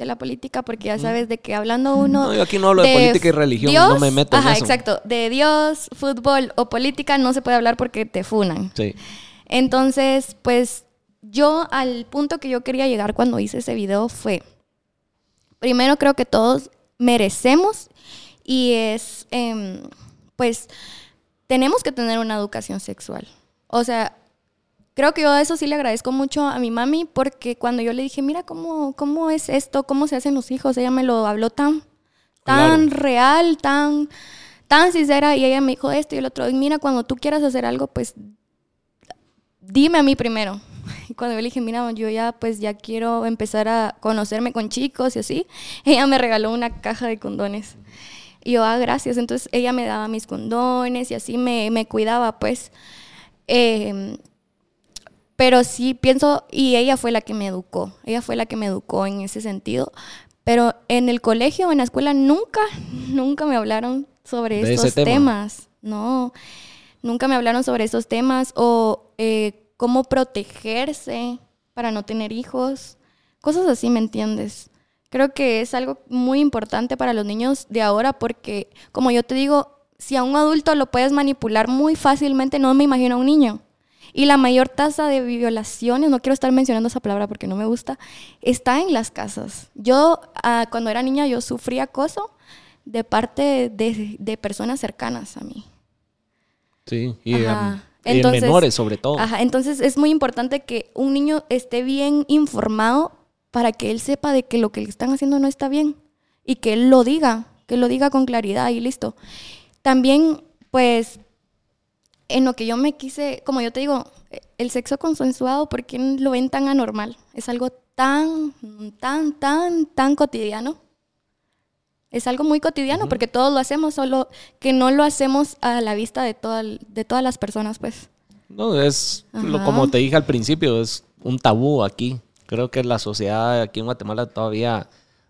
de la política, porque ya sabes de que hablando uno...
No, yo aquí no hablo de política y religión, no me meto en
ajá,
eso.
exacto. De Dios, fútbol o política no se puede hablar porque te funan.
Sí.
Entonces, pues yo al punto que yo quería llegar cuando hice ese video fue, primero creo que todos merecemos y es, em, pues, tenemos que tener una educación sexual. O sea, creo que yo a eso sí le agradezco mucho a mi mami porque cuando yo le dije, mira cómo, cómo es esto, cómo se hacen los hijos, ella me lo habló tan, tan
Claro.
real, tan, tan sincera y ella me dijo esto y el otro, y mira, cuando tú quieras hacer algo, pues dime a mí primero. Y cuando yo le dije, mira, yo ya pues ya quiero empezar a conocerme con chicos y así, ella me regaló una caja de condones. Y yo, ah, gracias. Entonces ella me daba mis condones y así me, me cuidaba, pues. Eh, pero sí pienso, y ella fue la que me educó, ella fue la que me educó en ese sentido. Pero en el colegio, en la escuela, nunca, nunca me hablaron sobre
De
estos
tema.
temas. No, nunca me hablaron sobre esos temas o eh, cómo protegerse para no tener hijos. Cosas así, ¿me entiendes? Creo que es algo muy importante para los niños de ahora porque, como yo te digo, si a un adulto lo puedes manipular muy fácilmente, no me imagino a un niño. Y la mayor tasa de violaciones, no quiero estar mencionando esa palabra porque no me gusta, está en las casas. Yo, ah, cuando era niña, yo sufrí acoso de parte de, de personas cercanas a mí.
Sí, y,
Ajá.
y menores sobre todo.
Ajá, entonces es muy importante que un niño esté bien informado para que él sepa de que lo que le están haciendo no está bien y que él lo diga, que lo diga con claridad y listo. También, pues, en lo que yo me quise, como yo te digo, el sexo consensuado, ¿por qué lo ven tan anormal? Es algo tan, tan, tan, tan cotidiano. Es algo muy cotidiano porque todos lo hacemos, solo que no lo hacemos a la vista de, toda, de todas las personas, pues.
No, es lo, como te dije al principio, es un tabú aquí. Creo que la sociedad aquí en Guatemala todavía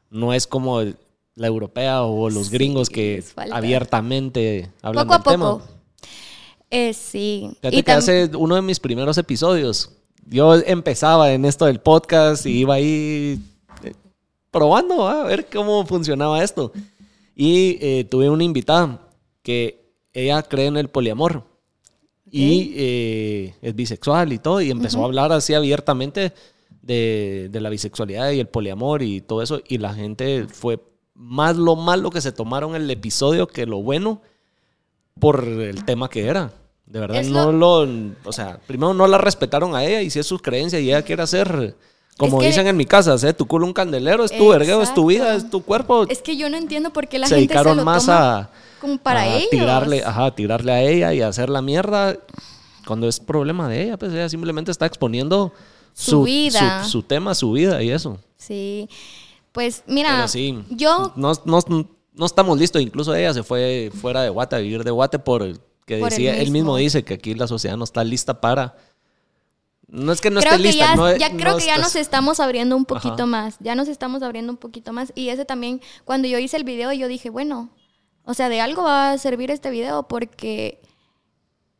no es como el- la europea o los
Sí,
gringos que abiertamente hablan
Poco a
del
poco.
tema.
Eh, sí.
Fíjate
Y
que hace uno de mis primeros episodios, yo empezaba en esto del podcast y iba ahí eh, probando a ver cómo funcionaba esto. Y eh, tuve una invitada que ella cree en el poliamor y eh, es bisexual y todo, y empezó a hablar así abiertamente de, de la bisexualidad y el poliamor y todo eso, y la gente fue más lo malo que se tomaron el episodio que lo bueno por el tema que era. De verdad,
Es
no lo... O sea, primero no la respetaron a ella y si es su creencia y ella quiere hacer... Como
Es que-
dicen en mi casa, ¿eh? tu culo un candelero, es tu vergueo, es tu vida,
Exacto.
es tu cuerpo.
Es que yo no entiendo por qué la
se
gente
dedicaron
se lo
más
toma
a,
como para
a
ellos.
tirarle, ajá, tirarle a ella y hacer la mierda cuando es problema de ella, pues ella simplemente está exponiendo
Su vida.
su, su tema, su vida y eso.
Sí. Pues mira,
sí,
yo
no, no, no estamos listos, incluso ella se fue fuera de Guate a vivir de Guate por que
Por el
decía, él mismo
mismo.
dice que aquí la sociedad no está lista para no es que no
creo
esté
que
lista,
ya,
no,
ya creo que ya nos estamos abriendo un poquito
Ajá.
más. Ya nos estamos abriendo un poquito más. Y ese también, cuando yo hice el video, yo dije, bueno, o sea, de algo va a servir este video porque,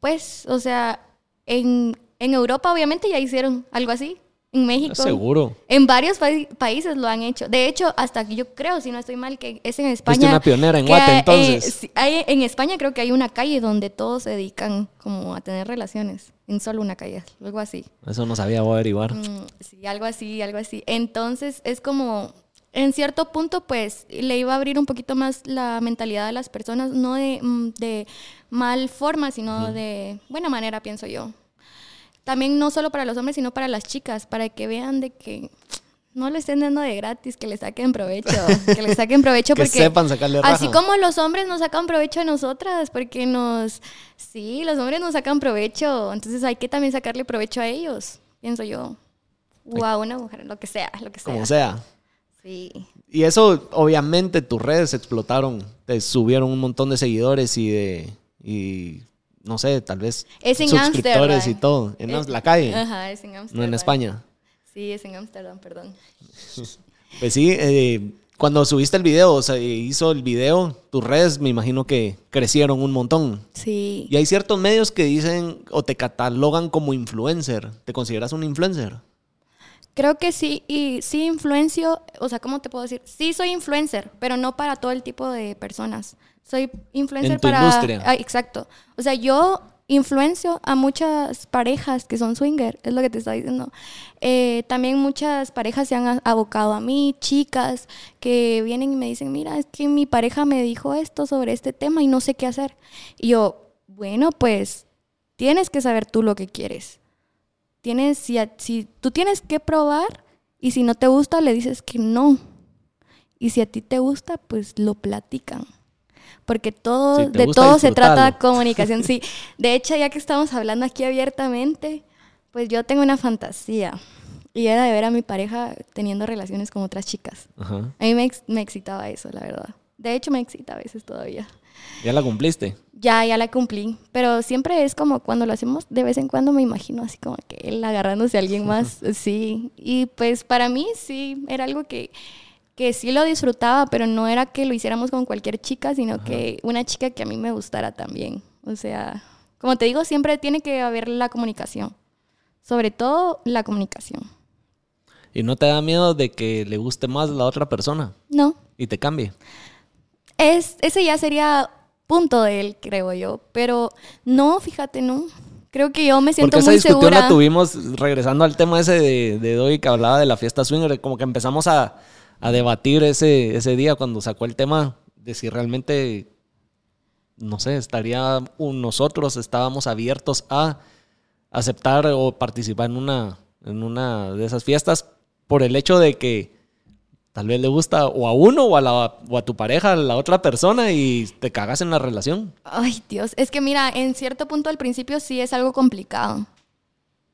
pues, o sea, en, en Europa obviamente ya hicieron algo así. En México.
seguro.
En varios pa- países lo han hecho. De hecho, hasta que yo creo, si no estoy mal, que es en España.
una pionera en Guate, entonces.
eh, sí, hay- en España creo que hay una calle donde todos se dedican como a tener relaciones. En solo una calle, algo así.
Eso no sabía voy a averiguar.
Mm, sí, algo así, algo así. Entonces es como, en cierto punto, pues le iba a abrir un poquito más la mentalidad de las personas, no de, mm, de mal forma, sino de buena manera, pienso yo. También no solo para los hombres, sino para las chicas, para que vean de que no le estén dando de gratis, que le saquen provecho, que le saquen provecho
Que
porque
sepan sacarle
así como los hombres nos sacan provecho a nosotras, porque nos sí, los hombres nos sacan provecho, entonces hay que también sacarle provecho a ellos, pienso yo. O a una mujer, lo que sea, lo que sea.
Como sea.
Sí.
Y eso, obviamente, tus redes explotaron. Te subieron un montón de seguidores y de. Y no sé, tal vez
Es en
suscriptores
Ámsterdam.
y todo. En
Es-
la calle,
Ajá, es en Ámsterdam.
no en España.
Sí, es en Ámsterdam, perdón.
Pues sí, eh, cuando subiste el video, o sea, hizo el video, tus redes me imagino que crecieron un montón.
Sí.
Y hay ciertos medios que dicen o te catalogan como influencer. ¿Te consideras un influencer?
Creo que sí, y sí influencio, o sea, ¿cómo te puedo decir? Sí soy influencer, pero no para todo el tipo de personas. Soy influencer
En tu
para...
industria.
Ah, exacto. O sea, yo influencio a muchas parejas que son swinger, es lo que te estaba diciendo. Eh, también muchas parejas se han abocado a mí, chicas que vienen y me dicen, mira, es que mi pareja me dijo esto sobre este tema y no sé qué hacer. Y yo, bueno, pues tienes que saber tú lo que quieres. tienes, si, si tú tienes que probar y si no te gusta, le dices que no. Y si a ti te gusta, pues lo platican. Porque todo,
Si
de todo se trata comunicación. Sí, de hecho, ya que estamos hablando aquí abiertamente, pues yo tengo una fantasía. Y era de ver a mi pareja teniendo relaciones con otras chicas.
Ajá.
A mí me, me excitaba eso, la verdad. De hecho, me excita a veces todavía.
¿Ya la cumpliste?
Ya, ya la cumplí. Pero siempre es como cuando lo hacemos, de vez en cuando me imagino así como que él agarrándose a alguien más. Sí. Y pues para mí sí, era algo que, que sí lo disfrutaba, pero no era que lo hiciéramos con cualquier chica, sino que una chica que a mí me gustara también. O sea, como te digo, siempre tiene que haber la comunicación. Sobre todo la comunicación.
¿Y no te da miedo de que le guste más la otra persona
No,
y te cambie?
Es, ese ya sería punto de él, creo yo. Pero no, fíjate, no. Creo que yo me siento
Porque esa
muy
discusión
segura.
la tuvimos regresando al tema ese de, de Doy que hablaba de la fiesta swinger, como que empezamos a, a debatir ese, ese día cuando sacó el tema de si realmente, no sé, estaría nosotros estábamos abiertos a aceptar o participar en una, en una de esas fiestas por el hecho de que tal vez le gusta o a uno o a, la, o a tu pareja, a la otra persona y te cagas en la relación.
Ay, Dios. Es que mira, en cierto punto al principio sí es algo complicado.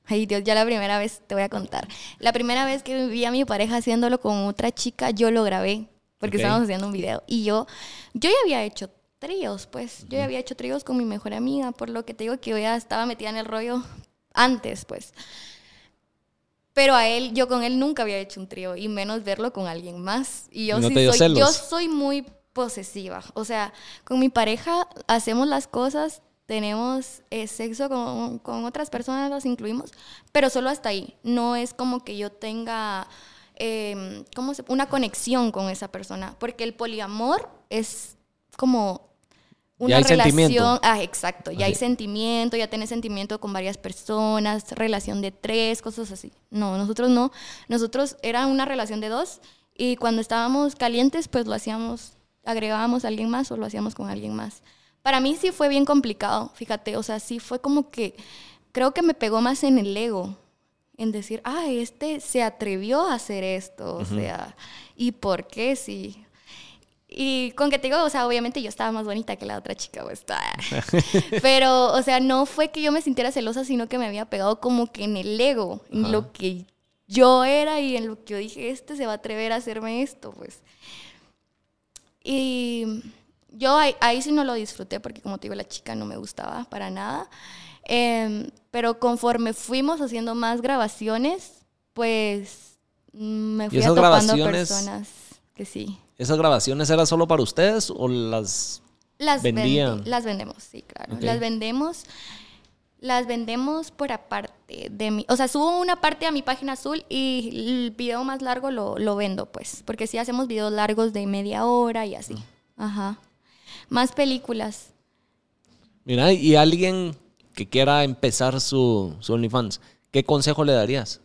Ay, Dios, ya la primera vez te voy a contar. La primera vez que vi a mi pareja haciéndolo con otra chica, yo lo grabé. Porque
Ok.
estábamos haciendo un video. Y yo, yo ya había hecho tríos, pues. Yo ya había hecho tríos con mi mejor amiga. Por lo que te digo que yo ya estaba metida en el rollo antes, pues. Pero a él, yo con él nunca había hecho un trío. Y menos verlo con alguien más. Y yo
¿No
sí soy,
celos?
yo soy muy posesiva. O sea, con mi pareja hacemos las cosas, tenemos eh, sexo con, con otras personas, las incluimos, pero solo hasta ahí. No es como que yo tenga eh, ¿cómo se- una conexión con esa persona. Porque el poliamor es como una
hay
relación.
sentimiento.
Ah, exacto. Ya hay sentimiento, ya tenés sentimiento con varias personas, relación de tres, cosas así. No, nosotros no. Nosotros era una relación de dos y cuando estábamos calientes, pues lo hacíamos, agregábamos a alguien más o lo hacíamos con alguien más. Para mí sí fue bien complicado, fíjate, o sea, sí fue como que creo que me pegó más en el ego, en decir, ah, este se atrevió a hacer esto, o sea, ¿y por qué sí? Y con que te digo, o sea, obviamente yo estaba más bonita que la otra chica, pues. Pero, o sea, no fue que yo me sintiera celosa, sino que me había pegado como que en el ego, en lo que yo era y en lo que yo dije, este se va a atrever a hacerme esto, pues. Y yo ahí, ahí sí no lo disfruté porque, como te digo, la chica no me gustaba para nada. Em, pero conforme fuimos haciendo más grabaciones, pues me fui
esas
atopando
grabaciones-
personas que sí.
¿Esas grabaciones eran solo para ustedes o las
Las, vendi-
vendían?
las vendemos, sí, claro. Las vendemos. Las vendemos por aparte de mi. O sea, subo una parte a mi página azul y el video más largo lo, lo vendo, pues. Porque sí hacemos videos largos de media hora y así. Ajá. Más películas.
Mira, y alguien que quiera empezar su, su OnlyFans, ¿qué consejo le darías?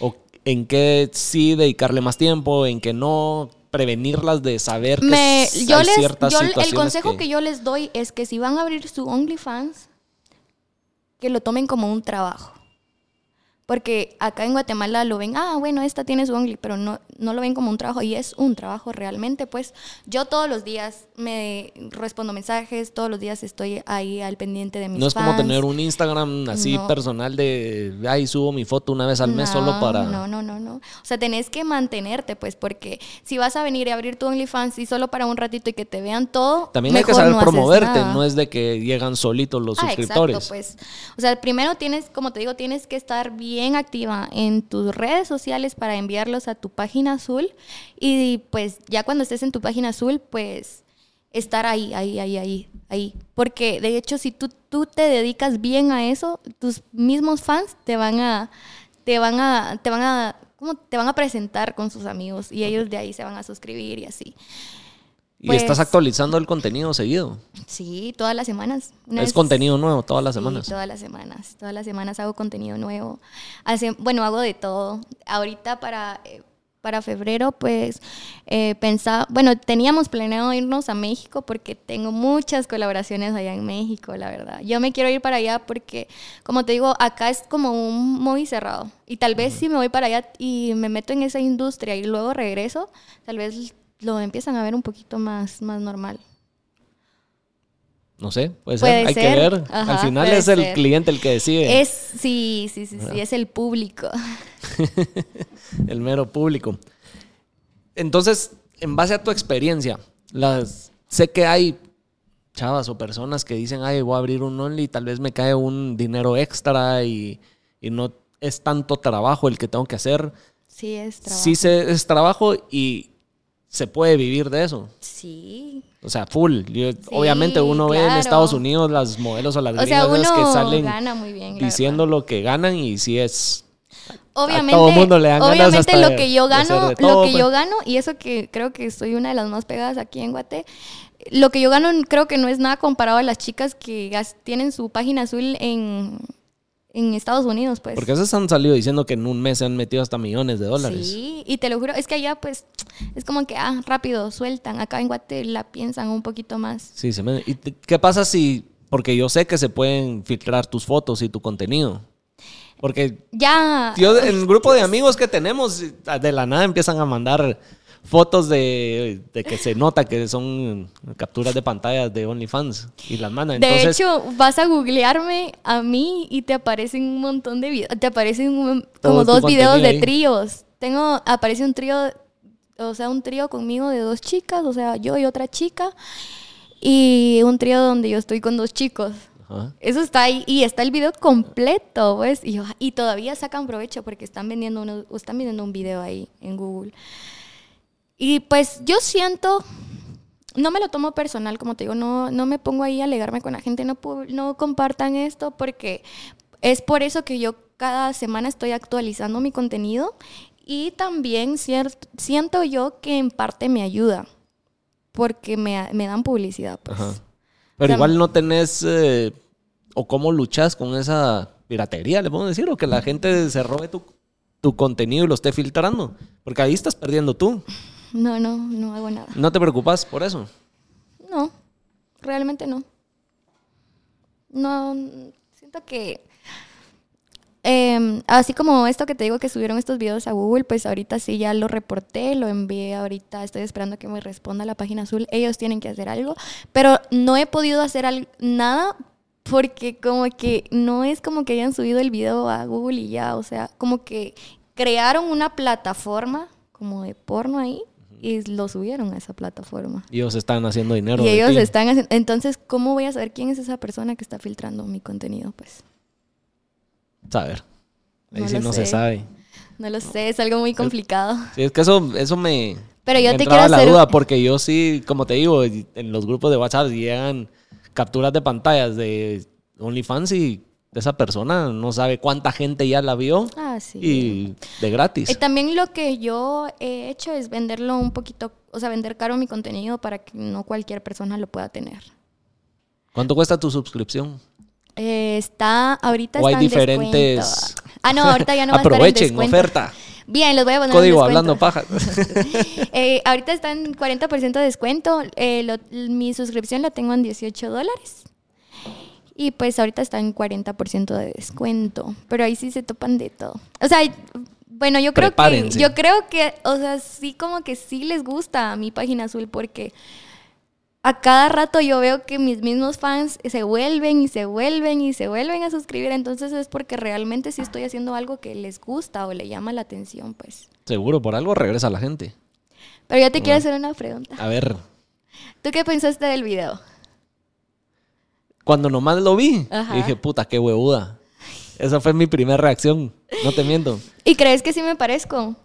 ¿O en qué sí dedicarle más tiempo, en qué no? Prevenirlas de saber que
Me- yo
hay
les,
ciertas
yo- el
situaciones
consejo que... yo les doy es que si van a abrir su OnlyFans, que lo tomen como un trabajo. Porque acá en Guatemala lo ven, ah, bueno, esta tiene su Only, pero no, no lo ven como un trabajo y es un trabajo realmente. Pues yo todos los días me respondo mensajes, todos los días estoy ahí al pendiente de mis
No es como tener un Instagram así
No.
personal de, ay, subo mi foto una vez al mes solo para...
No, no, no, no. O sea, tenés que mantenerte, pues, porque si vas a venir y abrir tu OnlyFans y solo para un ratito y que te vean todo,
También hay que saber
no
promoverte, no es de que llegan solitos los
Ah,
suscriptores.
exacto, pues. O sea, primero tienes, como te digo, tienes que estar bien activa en tus redes sociales para enviarlos a tu página azul y pues ya cuando estés en tu página azul, pues estar ahí, ahí, ahí, ahí, ahí. Porque de hecho, si tú, tú te dedicas bien a eso, tus mismos fans te van a, te van a, te van a, ¿cómo? Te van a presentar con sus amigos y ellos de ahí se van a suscribir y así.
y estás
pues-
actualizando el contenido seguido.
Sí, todas las semanas. Una
es
vez-
contenido nuevo todas las
Sí,
semanas.
todas las semanas. Todas las semanas hago contenido nuevo. Hace, bueno, hago de todo. Ahorita para... eh, para febrero, pues eh, pensaba, bueno, teníamos planeado irnos a México porque tengo muchas colaboraciones allá en México, la verdad. Yo me quiero ir para allá porque, como te digo, acá es como un muy cerrado. Y tal vez si me voy para allá y me meto en esa industria y luego regreso, tal vez lo empiezan a ver un poquito más, más normal.
No sé, puede,
Puede
ser, hay que ver.
Ajá,
Al final es el
ser.
cliente el que decide.
Es, sí, sí, sí, sí, es el público.
el mero público. Entonces, en base a tu experiencia, las, sé que hay chavas o personas que dicen, ay, voy a abrir un Only y tal vez me cae un dinero extra y, y no es tanto trabajo el que tengo que hacer.
Sí, es trabajo.
Sí se, es trabajo y se puede vivir de eso.
Sí.
O sea, full. Yo- obviamente uno ve en. Estados Unidos las modelos o las
O sea, uno
que salen
gana muy bien. la
diciendo lo que ganan y sí es...
Obviamente,
todo mundo le dan
obviamente lo que yo gano,
de todo,
lo que
pues.
yo gano, y eso que creo que soy una de las más pegadas aquí en Guate, lo que yo gano creo que no es nada comparado a las chicas que tienen su página azul en, en Estados Unidos, pues.
Porque esos han salido diciendo que en un mes se han metido hasta millones de dólares.
Sí, y te lo juro, es que allá pues es como que, ah, rápido, sueltan. Acá en Guate la piensan un poquito más.
Sí, se me- ¿Y qué pasa si.? Porque yo sé que se pueden filtrar tus fotos y tu contenido. Porque
Ya.
yo, en el grupo de amigos que tenemos, de la nada empiezan a mandar fotos de, de que se nota que son capturas de pantallas de OnlyFans y las mandan.
De
Entonces,
hecho, vas a googlearme a mí y te aparecen un montón de videos. Te aparecen un- como dos videos de
ahí.
tríos. Tengo, aparece un trío, o sea, un trío conmigo de dos chicas, o sea, yo y otra chica. Y un trío donde yo estoy con dos chicos.
Ajá.
Eso está ahí y está el video completo, pues. Y, yo- y todavía sacan provecho porque están vendiendo, uno- están vendiendo un video ahí en Google. Y pues yo siento, no me lo tomo personal, como te digo, no, no me pongo ahí a alegarme con la gente, no, no compartan esto porque es por eso que yo cada semana estoy actualizando mi contenido y también siento yo que en parte me ayuda porque me, me dan publicidad. Pues.
Pero
sea,
igual no tenés. eh, o cómo luchas con esa piratería, le podemos decir, o que la gente se robe tu, tu contenido y lo esté filtrando. Porque ahí estás perdiendo tú.
No, no, no hago nada.
¿No te preocupas por eso?
No, realmente no. No, siento que... em, así como esto que te digo que subieron estos videos a Google, pues ahorita sí ya lo reporté, lo envié ahorita, estoy esperando que me responda la página azul. Ellos tienen que hacer algo, pero no he podido hacer nada porque como que no es como que hayan subido el video a Google y ya, o sea, como que crearon una plataforma como de porno ahí y lo subieron a esa plataforma.
Y ellos están haciendo dinero.
Y
de
ellos
ti.
están haciendo... Entonces, ¿cómo voy a saber quién es esa persona que está filtrando mi contenido? Pues
Saber. Ahí
No
sí no se sabe.
no lo sé, es algo muy complicado.
Sí, es que eso, eso me.
Pero yo
me
te quiero
la
hacer-
duda, porque yo sí, como te digo, en los grupos de WhatsApp llegan capturas de pantallas de OnlyFans y esa persona no sabe cuánta gente ya la vio
Ah, sí.
y de gratis.
Y también lo que yo he hecho es venderlo un poquito, o sea, vender caro mi contenido para que no cualquier persona lo pueda tener.
¿Cuánto cuesta tu suscripción?
Eh, está, ahorita
O hay
está en
diferentes.
descuento. Ah, no, ahorita ya no va a estar en
Aprovechen, oferta.
Bien, los voy a poner
Código hablando paja.
Eh, ahorita está en 40% de descuento. Eh, lo- mi suscripción la tengo en 18 dólares. Y pues ahorita está en 40% de descuento. Pero ahí sí se topan de todo. O sea, bueno, yo creo que yo creo que, o sea, sí como que sí les gusta mi página azul porque a cada rato yo veo que mis mismos fans se vuelven y se vuelven y se vuelven a suscribir. Entonces es porque realmente sí estoy haciendo algo que les gusta o le llama la atención, pues.
Seguro, por algo regresa la gente.
Pero yo te quiero hacer una pregunta.
A ver,
¿Tú qué pensaste del video?
cuando nomás lo vi, dije, puta, qué huevuda. Esa fue mi primera reacción. No te miento.
¿Y crees que sí me parezco?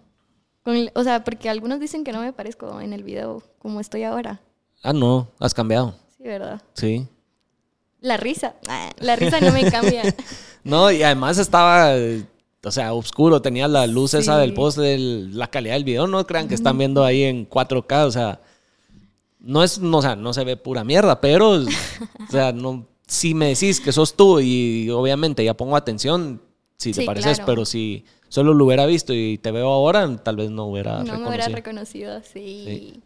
Con- o sea, porque algunos dicen que no me parezco en el video como estoy ahora.
Ah, no, has cambiado.
Sí, ¿verdad?
Sí.
La risa. Ah, La risa no me cambia.
No, y además estaba, o sea, oscuro. Tenía la luz esa del post, del- la calidad del video. No crean que están viendo ahí en 4K, o sea, no es, no, o sea, no se ve pura mierda, pero, o sea, no, si me decís que sos tú y obviamente ya pongo atención, si te
Sí,
pareces,
claro.
pero si solo lo hubiera visto y te veo ahora, tal vez no hubiera
no me hubiera
reconocido.
reconocido, sí.
Sí.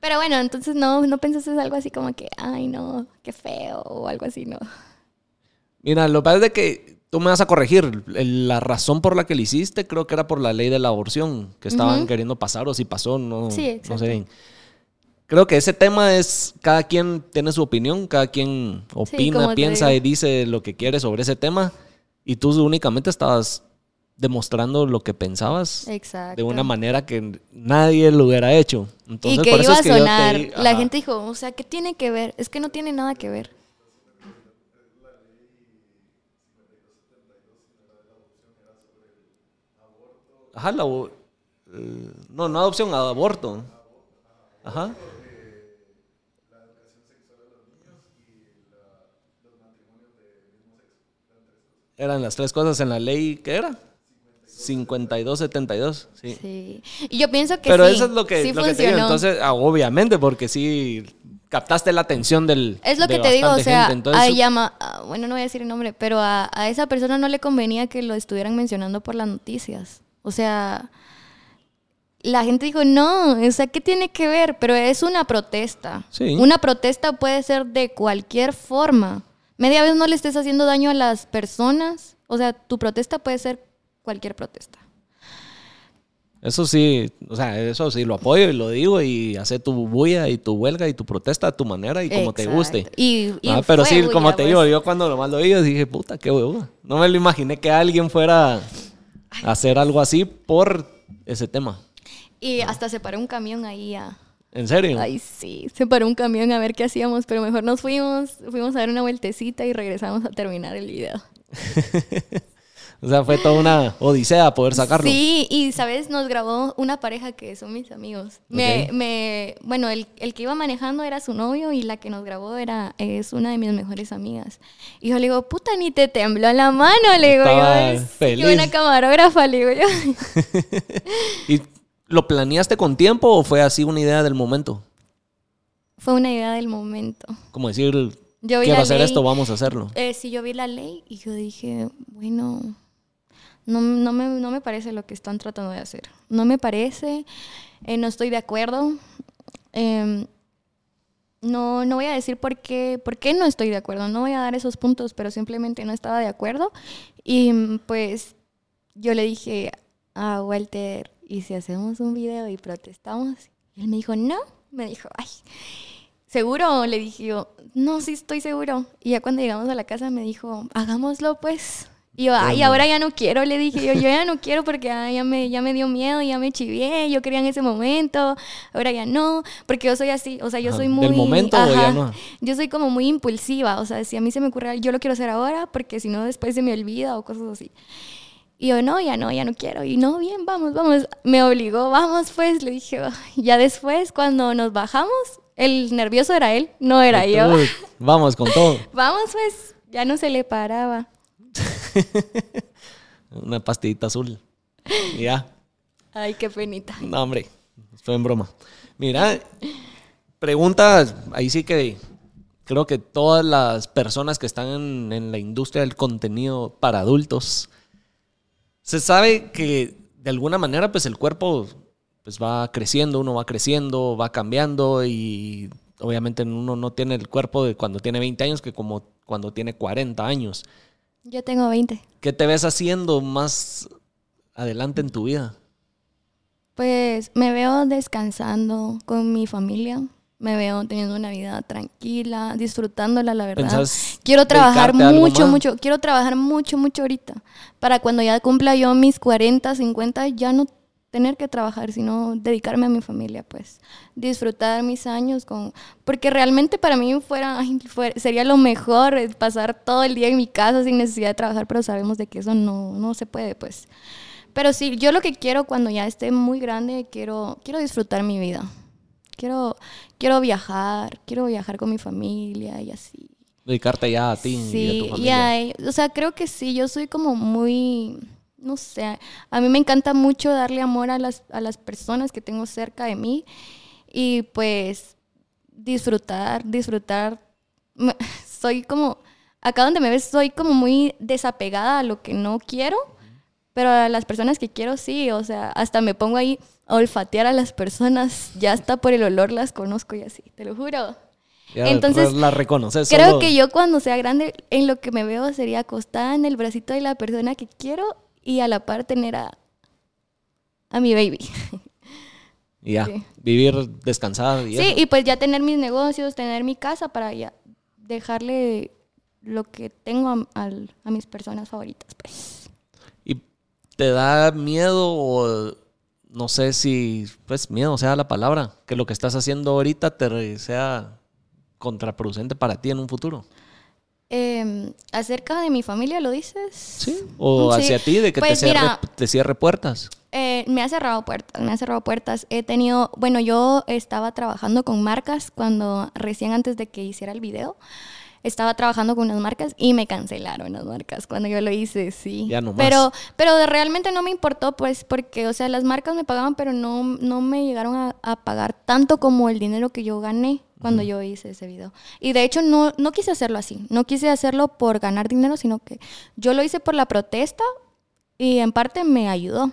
Pero bueno, entonces no, no pensaste algo así como que, ay, no, qué feo o algo así, no.
Mira, lo que pasa es que tú me vas a corregir. La razón por la que lo hiciste creo que era por la ley de la aborción que estaban
Ujú.
queriendo pasar o si pasó, no,
Sí,
no sé bien. Creo que ese tema es, cada quien tiene su opinión, cada quien opina, piensa y dice lo que quiere sobre ese tema y tú únicamente estabas demostrando lo que pensabas
Exacto.
de una manera que nadie lo hubiera hecho. Entonces,
y que
por eso
iba a
es que yo te
sonar. La gente dijo, o sea, ¿qué tiene que ver? Es que no tiene nada que ver.
Ajá, la, eh, no, no adopción, aborto. Ajá. Eran las tres cosas en la ley, ¿qué era? 52-72, sí.
Sí. Y yo pienso que
Pero
sí,
eso es lo que,
sí
lo que te digo. Entonces, ah, obviamente, porque sí captaste la atención del.
Es lo
de
que te digo, o sea.
Entonces,
a ella ma- a- bueno, no voy a decir el nombre, pero a, a esa persona no le convenía que lo estuvieran mencionando por las noticias. O sea, la gente dijo, no, o sea, ¿qué tiene que ver? Pero es una protesta.
Sí.
Una protesta puede ser de cualquier forma. Media vez no le estés haciendo daño a las personas. O sea, tu protesta puede ser cualquier protesta.
Eso sí, o sea, eso sí lo apoyo y lo digo y hace tu bulla y tu huelga y tu protesta a tu manera y como te guste.
Y, y
Ah, pero sí, como te
pues.
digo, yo cuando nomás lo yo dije, puta, qué huevo. No me lo imaginé que alguien fuera a hacer algo así por ese tema.
Y hasta se paró un camión ahí a...
¿En serio?
Ay, sí, se paró un camión a ver qué hacíamos, pero mejor nos fuimos, fuimos a dar una vueltecita y regresamos a terminar el video.
O sea, fue toda una odisea poder sacarlo.
Sí, y sabes, nos grabó una pareja que son mis amigos. Me, me, bueno, el, el que iba manejando era su novio y la que nos grabó era, es una de mis mejores amigas. Y yo le digo, puta, ni te tembló la mano, le digo
Estaba
yo. "Es
feliz.
que una camarógrafa, le digo yo.
¿Y lo planeaste con tiempo o fue así una idea del momento?
Fue una idea del momento.
Como decir,
Yo
quiero hacer
ley.
esto, vamos a hacerlo.
Eh, sí, yo vi la ley y yo dije, bueno, no, no, me, no me parece lo que están tratando de hacer. No me parece, eh, no estoy de acuerdo. Em, no, no voy a decir por qué, por qué no estoy de acuerdo, no voy a dar esos puntos, pero simplemente no estaba de acuerdo. Y mm, pues yo le dije a Walter, ¿y si hacemos un video y protestamos? Y él me dijo, no, me dijo, ay, ¿seguro? Le dije yo, no, sí estoy seguro. Y ya cuando llegamos a la casa me dijo, hagámoslo pues. Y yo, ay, ahora ya no quiero, le dije yo, yo ya no quiero porque ay, ya, me, ya me dio miedo, ya me chivié, yo quería en ese momento, ahora ya no, porque yo soy así, o sea, yo soy muy...
¿del momento o ya no?
Yo soy como muy impulsiva, o sea, si a mí se me ocurre, yo lo quiero hacer ahora porque si no después se me olvida o cosas así. Y yo, no, ya no, ya no quiero. Y no, bien, vamos, vamos. Me obligó, vamos pues. Le dije, ya después, cuando nos bajamos, el nervioso era él, no era yo.
Vamos con todo.
Vamos pues, ya no se le paraba.
Una pastillita azul. Y ya.
Ay, qué penita.
No, hombre. Fue en broma. Mira, preguntas, ahí sí que creo que todas las personas que están en, en la industria del contenido para adultos, se sabe que de alguna manera pues el cuerpo pues va creciendo, uno va creciendo, va cambiando y obviamente uno no tiene el cuerpo de cuando tiene 20 años que como cuando tiene 40 años.
Yo tengo 20.
¿Qué te ves haciendo más adelante en tu vida?
Pues me veo descansando con mi familia. Me veo teniendo una vida tranquila, disfrutándola, la verdad.
¿Pensás
Quiero trabajar mucho, mucho. Quiero trabajar mucho, mucho ahorita. Para cuando ya cumpla yo mis 40, 50, ya no tener que trabajar, sino dedicarme a mi familia, pues. Disfrutar mis años con... Porque realmente para mí fuera, ay, fue- sería lo mejor pasar todo el día en mi casa sin necesidad de trabajar, pero sabemos de que eso no, no se puede, pues. Pero sí, yo lo que quiero cuando ya esté muy grande, quiero, quiero disfrutar mi vida. Quiero, quiero viajar, quiero viajar con mi familia y así.
Dedicarte ya a ti y a tu
Sí, y
familia.
hay- o sea, creo que sí, yo soy como muy, no sé, a mí me encanta mucho darle amor a las, a las personas que tengo cerca de mí y pues disfrutar, disfrutar. Soy como, acá donde me ves soy como muy desapegada a lo que no quiero, pero a las personas que quiero sí, o sea, hasta me pongo ahí a olfatear a las personas, ya hasta por el olor las conozco y así, te lo juro.
Ya
Entonces,
la reconoces.
Creo
solo-
que yo cuando sea grande, en lo que me veo sería acostada en el bracito de la persona que quiero y a la par tener a, a mi baby.
Y ya,
Sí.
vivir descansada. Y
Sí,
eso.
y pues ya tener mis negocios, tener mi casa para ya dejarle lo que tengo a, mis personas favoritas, pues.
¿Y te da miedo o no sé si, pues miedo sea la palabra, que lo que estás haciendo ahorita te sea contraproducente para ti en un futuro?
Eh, acerca de mi familia, ¿lo dices?
Sí. O
Sí.
hacia ti, de que
Pues
te, cierre,
mira,
te cierre puertas.
Eh, me ha cerrado puertas, me ha cerrado puertas. He tenido, bueno, yo estaba trabajando con marcas cuando recién antes de que hiciera el video. Estaba trabajando con unas marcas y me cancelaron las marcas cuando yo lo hice, sí.
Ya no más.
Pero, pero realmente no me importó, pues, porque, o sea, las marcas me pagaban, pero no, no me llegaron a, a pagar tanto como el dinero que yo gané cuando yo hice ese video. Y de hecho no, no quise hacerlo así. No quise hacerlo por ganar dinero, sino que yo lo hice por la protesta y en parte me ayudó.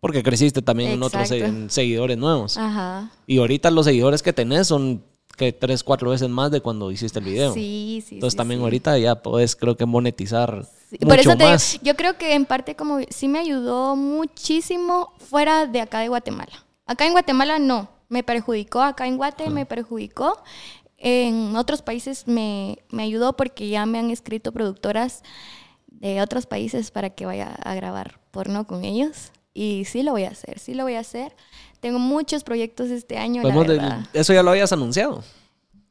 Porque creciste también en otros
Exacto.
en seguidores nuevos.
Ajá.
Y ahorita los seguidores que tenés son que tres, cuatro veces más de cuando hiciste el video.
Sí, sí.
Entonces
sí,
también
sí.
ahorita ya puedes creo que monetizar
Sí,
mucho
Por eso te digo,
más.
yo creo que en parte como sí me ayudó muchísimo fuera de acá de Guatemala. Acá en Guatemala no, me perjudicó, acá en Guate me perjudicó. En otros países me, me ayudó porque ya me han escrito productoras de otros países para que vaya a grabar porno con ellos. Y sí lo voy a hacer, sí lo voy a hacer. Tengo muchos proyectos este año, la
Podemos de-
verdad.
eso ya lo habías anunciado.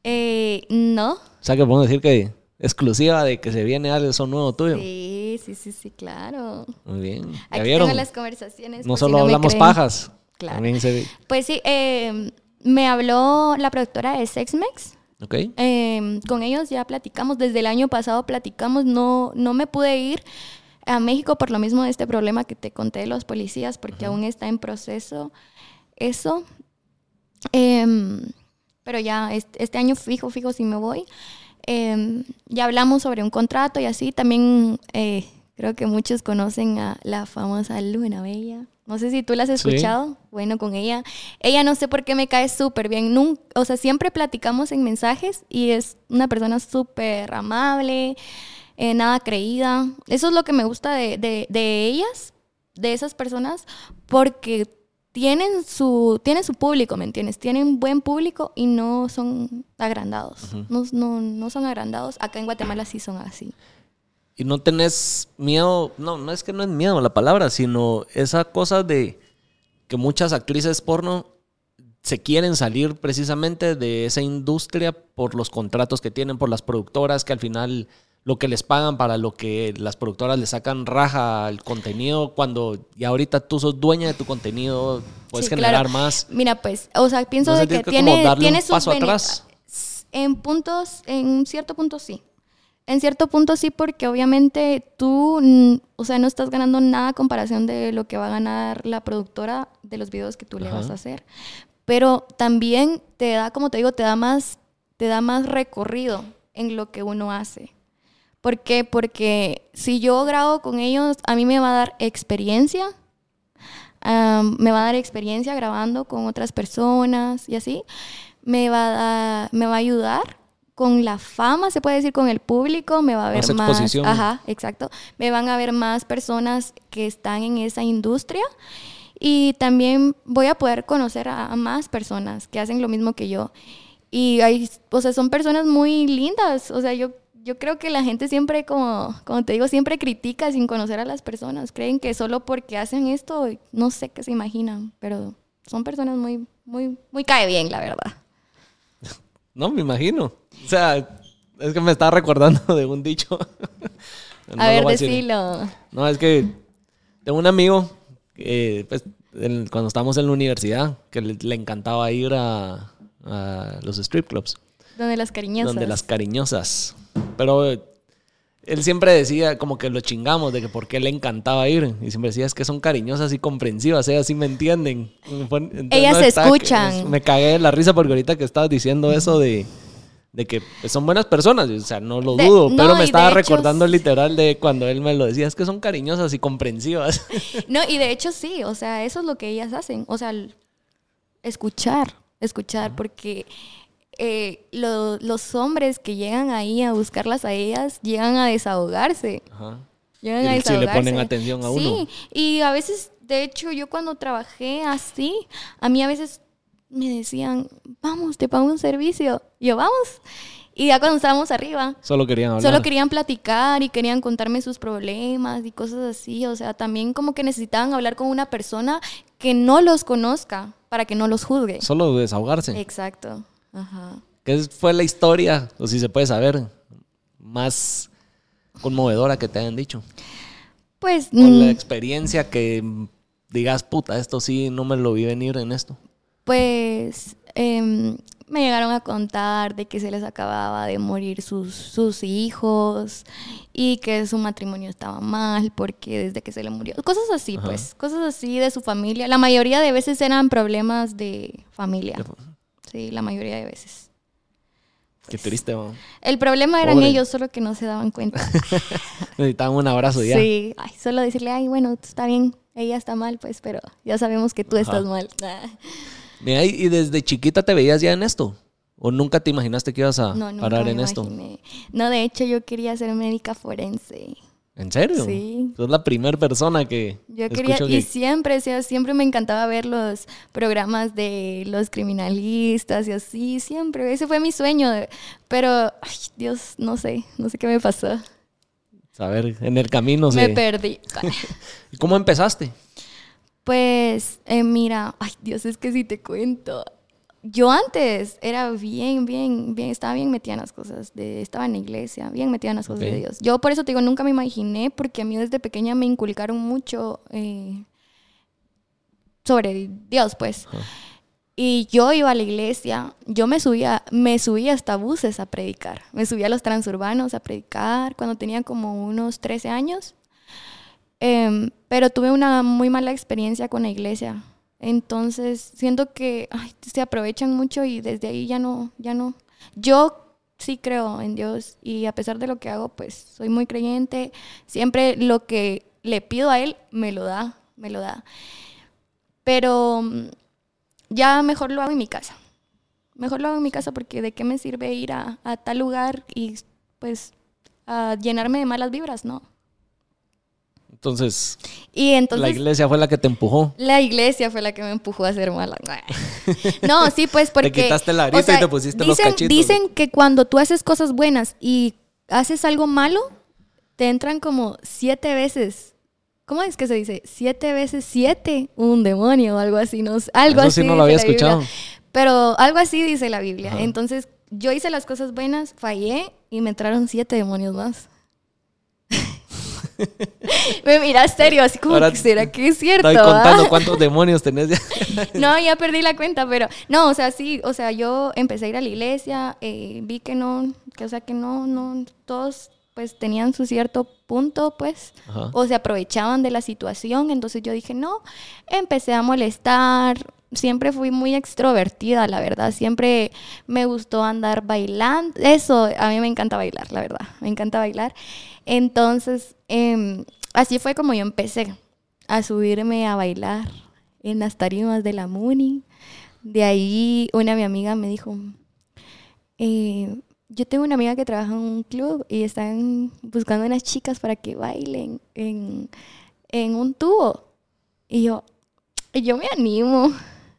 Eh, no,
O sea que podemos decir que exclusiva de que se viene algo son nuevo tuyo.
sí, sí, sí, sí, claro.
Muy bien. ¿Ya
Aquí
vieron?
tengo las conversaciones.
No
si
solo hablamos pajas.
Claro.
También se
Pues sí, eh, me habló la productora de Sexmex.
¿Ok?
Eh, con ellos ya platicamos, desde el año pasado platicamos, no, no me pude ir a México por lo mismo de este problema que te conté de los policías, porque aún está en proceso eso. Em, pero ya este, este año fijo, fijo, si me voy. Em, ya hablamos sobre un contrato y así. También eh, creo que muchos conocen a la famosa Luna Bella. No sé si tú la has
Sí.
escuchado. Bueno, con ella. Ella no sé por qué me cae súper bien. Nun- o sea, siempre platicamos en mensajes y es una persona súper amable, eh, nada creída. Eso es lo que me gusta de, de- de ellas, de esas personas, porque tienen su, tienen su público, ¿me entiendes? Tienen buen público y no son agrandados. no, no, no son agrandados. Acá en Guatemala sí son así.
Y no tenés miedo, no, no es que no es miedo la palabra, sino esa cosa de que muchas actrices porno se quieren salir precisamente de esa industria por los contratos que tienen, por las productoras, que al final lo que les pagan para lo que las productoras le sacan raja al contenido, cuando ya ahorita tú sos dueña de tu contenido, puedes
Sí,
generar
claro.
más.
Mira, pues, o sea, pienso
¿No
de que
que
tiene,
un paso atrás?
En puntos, en cierto punto sí. En cierto punto sí, porque obviamente tú, o sea, no estás ganando nada a comparación de lo que va a ganar la productora de los videos que tú le
Ajá.
vas a hacer. Pero también te da, como te digo, te da más, te da más recorrido en lo que uno hace. ¿Por qué? Porque si yo grabo con ellos, a mí me va a dar experiencia, am, me va a dar experiencia grabando con otras personas y así. Me va a, me va a ayudar con la fama, se puede decir, con el público, me va a ver
Más
más,
exposición.
ajá, exacto, me van a ver más personas que están en esa industria y también voy a poder conocer a, a más personas que hacen lo mismo que yo. Y hay, o sea, son personas muy lindas, o sea, yo yo creo que la gente siempre, como, como te digo, siempre critica sin conocer a las personas. Creen que solo porque hacen esto, no sé qué se imaginan, pero son personas muy, muy, muy cae bien, la verdad.
No, me imagino. O sea, es que me estaba recordando de un dicho. No
a ver, decilo.
No, es que tengo un amigo, que, pues, cuando estábamos en la universidad, que le, le encantaba ir a, a los strip clubs,
Donde las cariñosas.
donde las cariñosas. Pero eh, él siempre decía como que lo chingamos de que por qué le encantaba ir. Y siempre decía, es que son cariñosas y comprensivas, ellas sí me entienden. Entonces,
Ellas se
que-
escuchan.
Me cagué de la risa porque ahorita que estabas diciendo eso de, de que son buenas personas, o sea, no lo
De-
dudo,
no,
pero me estaba recordando
sí.
literal de cuando él me lo decía, es que son cariñosas y comprensivas.
No, y de hecho sí, o sea, eso es lo que ellas hacen. O sea, escuchar, escuchar, porque eh, lo- los hombres que llegan ahí a buscarlas a ellas llegan a desahogarse.
Ajá.
Llegan
Y
a
si le
desahogarse.
ponen atención a uno.
Sí, y a veces, de hecho, yo cuando trabajé así, a mí a veces me decían, vamos, te pago un servicio. Y yo, vamos. Y ya cuando estábamos arriba,
Solo querían hablar.
Solo querían platicar y querían contarme sus problemas y cosas así. O sea, también como que necesitaban hablar con una persona que no los conozca para que no los juzgue.
Solo desahogarse.
Exacto. Ajá.
¿Qué fue la historia, o si se puede saber, más conmovedora que te hayan dicho?
Pues,
O la
mm,
experiencia que digas, puta, esto sí no me lo vi venir en esto.
Pues em, me llegaron a contar de que se les acababa de morir sus, sus hijos y que su matrimonio estaba mal porque desde que se le murió. Cosas así, pues. Cosas así de su familia. La mayoría de veces eran problemas de familia. Sí, la mayoría de veces.
Qué triste.
El problema eran
Pobre.
ellos, solo que no se daban cuenta.
Necesitaban un abrazo ya.
Sí, ay, solo decirle, ay, bueno, está bien, ella está mal, pues, pero ya sabemos que tú estás mal.
Mira, y y desde chiquita te veías ya en esto. ¿O nunca te imaginaste que ibas a
No,
parar en esto?
imaginé. No, de hecho, yo quería ser médica forense.
¿En serio?
Sí.
Sos la primera persona que
Yo quería, y siempre, siempre me encantaba ver los programas de los criminalistas y así, siempre. Ese fue mi sueño. Pero, ay, Dios, no sé, no sé qué me pasó.
A ver, en el camino
Me perdí.
¿Y ¿Cómo empezaste?
Pues, eh, mira, ay Dios, es que si te cuento. Yo antes era bien, bien, bien, estaba bien metida en las cosas, de, estaba en la iglesia, bien metida en las cosas de Dios. Yo por eso te digo, nunca me imaginé, porque a mí desde pequeña me inculcaron mucho eh, sobre Dios, pues. Y yo iba a la iglesia, yo me subía, me subía hasta buses a predicar, me subía a los transurbanos a predicar cuando tenía como unos 13 años. Em, pero tuve una muy mala experiencia con la iglesia. Entonces, siento que se aprovechan mucho y desde ahí ya no, ya no. Yo sí creo en Dios y a pesar de lo que hago, pues soy muy creyente. Siempre lo que le pido a Él, me lo da, me lo da. Pero mm, ya mejor lo hago en mi casa. Mejor lo hago en mi casa porque de qué me sirve ir a, a tal lugar y pues a llenarme de malas vibras, ¿no?
Entonces,
Y entonces
la iglesia fue la que te empujó.
la iglesia fue la que me empujó a ser mala. No, sí, pues porque...
quitaste la varita y te pusiste los
dicen,
cachitos.
Dicen que cuando tú haces cosas buenas y haces algo malo, te entran como siete veces. ¿Cómo es que se dice? Siete veces siete, un demonio o algo así. No, sé, algo
Eso
así
sí no lo había
Biblia.
escuchado.
Pero algo así dice la Biblia.
Ajá.
Entonces, yo hice las cosas buenas, fallé y me entraron siete demonios más. me miras serio, así como
Ahora
que será que es cierto.
Estoy
ah?
contando cuántos demonios tenés ya.
No, ya perdí la cuenta, pero no, o sea, sí, o sea, yo empecé a ir a la iglesia, eh, vi que no, que o sea, que no, no, todos pues tenían su cierto punto, pues,
Ajá.
o se aprovechaban de la situación, entonces yo dije, no, empecé a molestar, siempre fui muy extrovertida, la verdad, siempre me gustó andar bailando, eso, a mí me encanta bailar, la verdad, me encanta bailar, entonces, em, así fue como yo empecé a subirme a bailar en las tarimas de la Muni. De ahí una mi amiga me dijo, eh, yo tengo una amiga que trabaja en un club y están buscando unas chicas para que bailen en, en un tubo. Y yo, "Y yo me animo.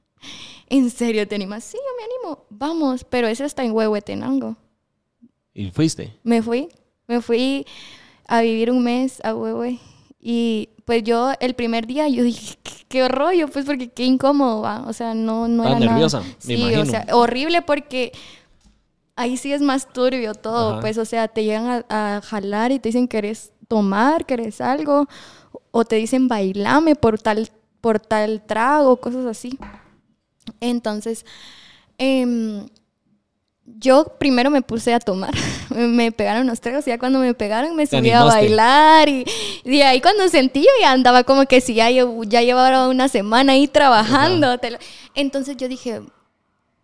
¿En serio te animas? Sí, yo me animo. Vamos, pero ese está en Huehuetenango.
Y fuiste.
Me fui, me fui a vivir un mes a Huehue. Y pues yo el primer día yo dije, qué, rollo, pues porque qué incómodo, ¿va? O sea, no, no era nada-
nerviosa, me
Sí,
imagino.
o sea, horrible porque ahí sí es más turbio todo,
Ajá.
pues, o sea, te llegan a, a jalar y te dicen que eres tomar, que eres algo, o te dicen bailame por tal, por tal trago, cosas así. Entonces, em, yo primero me puse a tomar, me, pegaron los tragos y ya cuando me pegaron me subí a bailar y, y ahí cuando sentí yo ya andaba como que si ya, ya llevaba una semana ahí trabajando. lo- Entonces yo dije,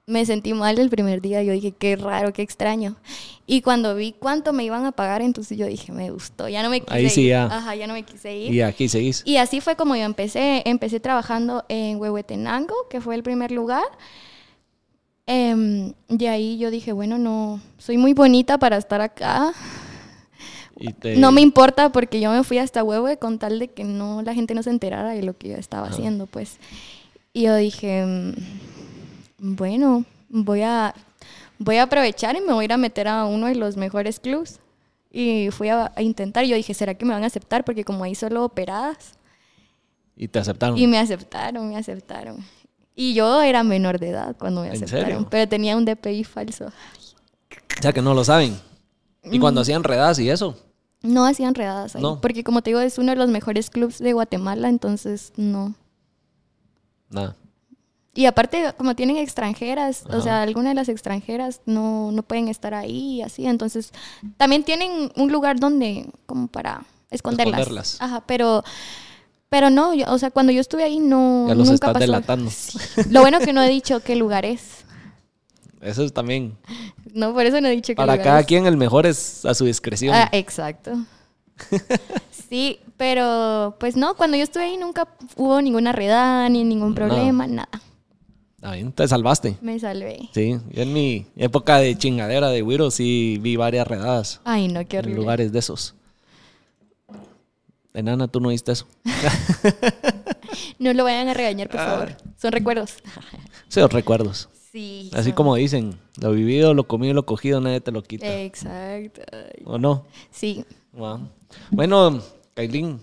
me sentí mal el primer día. Yo dije, qué raro, qué extraño. Y cuando vi cuánto me iban a pagar, entonces yo dije, me gustó. Ya no me quise
Ahí sí,
ir.
ya.
Ajá, ya no me quise ir.
Y aquí seguís.
Y así fue como yo empecé. Empecé trabajando en Huehuetenango, que fue el primer lugar. Em, de ahí yo dije, bueno, no, soy muy bonita para estar acá.
Y te-
No me importa porque yo me fui hasta Huehue con tal de que no la gente no se enterara de lo que yo estaba haciendo, pues. Y yo dije, mm, bueno, voy a, voy a aprovechar y me voy a ir a meter a uno de los mejores clubs. Y fui a, a intentar. Yo dije, ¿será que me van a aceptar? Porque como ahí solo operadas.
Y te aceptaron.
Y me aceptaron, me aceptaron. Y yo era menor de edad cuando me
¿En
aceptaron.
serio?
Pero tenía un DPI falso.
O sea que no lo saben. Y
Mm.
cuando hacían redadas y eso.
No hacían redadas ahí.
No.
Porque como te digo, es uno de los mejores clubs de Guatemala, entonces no.
Nada.
Y aparte, como tienen extranjeras,
Ajá.
o sea, algunas de las extranjeras no, no pueden estar ahí y así. Entonces, también tienen un lugar donde, como para esconderlas.
Esconderlas.
Ajá, pero, pero no, yo- o sea, cuando yo estuve ahí no.
Ya los
nunca
estás
pasó.
delatando.
Sí. Lo bueno que no he dicho qué lugar es.
Eso es también.
No, por eso no he dicho qué
Para
lugar
cada
es.
quien el mejor es a su discreción.
Ah, exacto. sí, pero pues no, cuando yo estuve ahí nunca hubo ninguna redada ni ningún problema, nada.
Bien, te salvaste.
Me salvé.
Sí, yo en mi época de chingadera de Wiro sí vi varias redadas
Ay, no, qué
en
horrible.
lugares de esos. Enana, tú no viste eso.
No lo vayan a regañar, por favor. Son recuerdos.
Sí, los recuerdos.
Sí.
Así
son-
como dicen, lo vivido, lo comido, lo cogido, nadie te lo quita.
Exacto.
¿O no?
Sí,
Wow. Bueno, Kailin.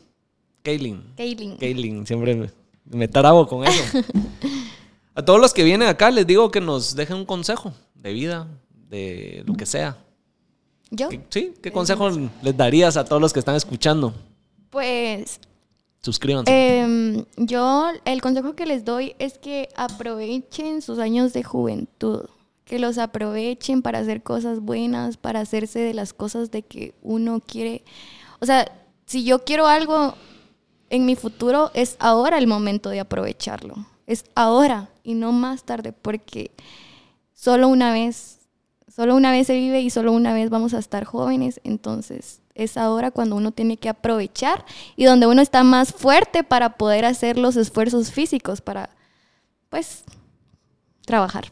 Kailin.
Kaylin.
Kailin, siempre me, me trabo con eso. A todos los que vienen acá les digo que nos dejen un consejo de vida, de lo que sea.
¿Yo?
¿Qué- Sí, ¿qué consejo les darías a todos los que están escuchando?
Pues
Suscríbanse.
em, yo el consejo que les doy es que aprovechen sus años de juventud, que los aprovechen para hacer cosas buenas, para hacerse de las cosas de que uno quiere. O sea, si yo quiero algo en mi futuro, es ahora el momento de aprovecharlo. Es ahora y no más tarde, porque solo una vez, solo una vez se vive y solo una vez vamos a estar jóvenes, entonces es ahora cuando uno tiene que aprovechar y donde uno está más fuerte para poder hacer los esfuerzos físicos para, pues, trabajar.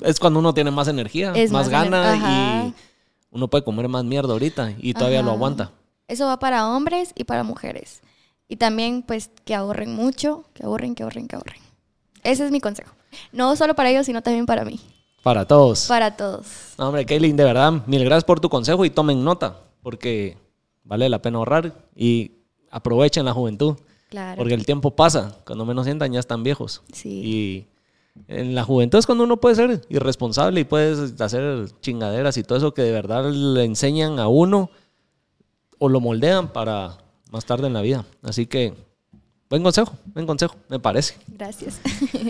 es cuando uno tiene más energía,
Es
más,
más
gana
ener-
y uno puede comer más mierda ahorita y todavía lo aguanta.
Eso va para hombres y para mujeres. Y también, pues, que ahorren mucho, que ahorren, que ahorren, que ahorren. Ese es mi consejo. No solo para ellos, sino también para mí.
Para todos.
Para todos.
No, hombre, Kaylin, de verdad, mil gracias por tu consejo y tomen nota, porque vale la pena ahorrar y aprovechen la juventud.
Claro.
Porque el tiempo pasa, cuando menos sientan ya están viejos.
Sí.
Y en la juventud es cuando uno puede ser irresponsable y puedes hacer chingaderas y todo eso que de verdad le enseñan a uno o lo moldean para más tarde en la vida. Así que, buen consejo, buen consejo, me parece.
Gracias.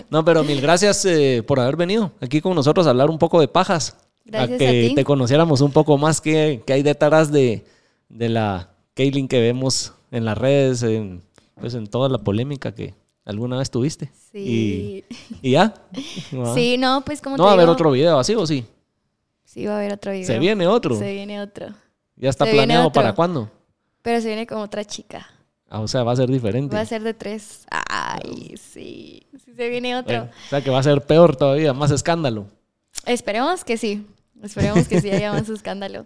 No, pero mil gracias eh, por haber venido aquí con nosotros a hablar un poco de pajas.
Gracias
a que
a ti.
te conociéramos un poco más qué, qué hay detrás de, de la Kaylin que vemos en las redes, en, pues en toda la polémica que alguna vez tuviste.
Sí.
Y, y ya. Ah.
Sí, no, pues como
¿No
te
va a haber otro video así o sí?
Sí, va a haber otro video.
¿Se viene otro?
Se viene otro.
¿Ya está
se
planeado para cuándo?
Pero se viene con otra chica.
Ah, o sea, va a ser diferente.
Va a ser de tres. Ay, sí. Sí, se viene otro.
Bueno, o sea, que va a ser peor todavía, más escándalo.
Esperemos que sí. Esperemos que sí haya más escándalo.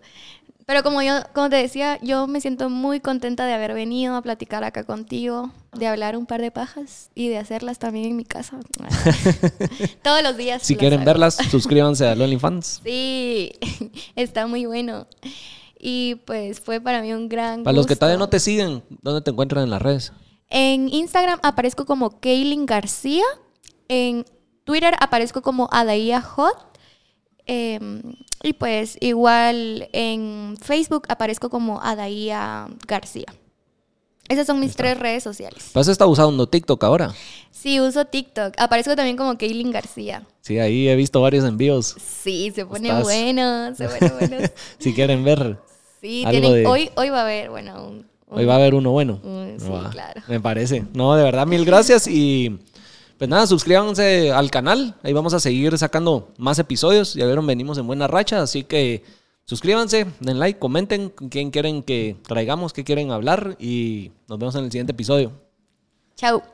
Pero como yo, como te decía, yo me siento muy contenta de haber venido a platicar acá contigo, de hablar un par de pajas y de hacerlas también en mi casa. Todos los días.
Si quieren
hago.
verlas, suscríbanse a OnlyFans.
Sí, está muy bueno. Y pues fue para mí un gran
Para los que todavía no te siguen, ¿dónde te encuentran en las redes?
En Instagram aparezco como Kaylin García. En Twitter aparezco como Adaía Hot. Em, y pues igual en Facebook aparezco como Adaía García. Esas son mis tres redes sociales.
Pues está usando TikTok ahora.
Sí, uso TikTok. Aparezco también como Kaylin García.
Sí, ahí he visto varios envíos.
Sí, se pone
Estás-
bueno, se pone bueno.
si quieren ver,
Sí,
Algo
tienen-
de-
hoy, hoy va a haber, bueno, un-
hoy va a haber uno bueno.
Mm, sí,
Va,
claro.
Me parece. No, de verdad, mil gracias y Pues nada, suscríbanse al canal. Ahí vamos a seguir sacando más episodios. Ya vieron, venimos en buena racha. Así que suscríbanse, den like, comenten quién quieren que traigamos, qué quieren hablar. Y nos vemos en el siguiente episodio.
Chao.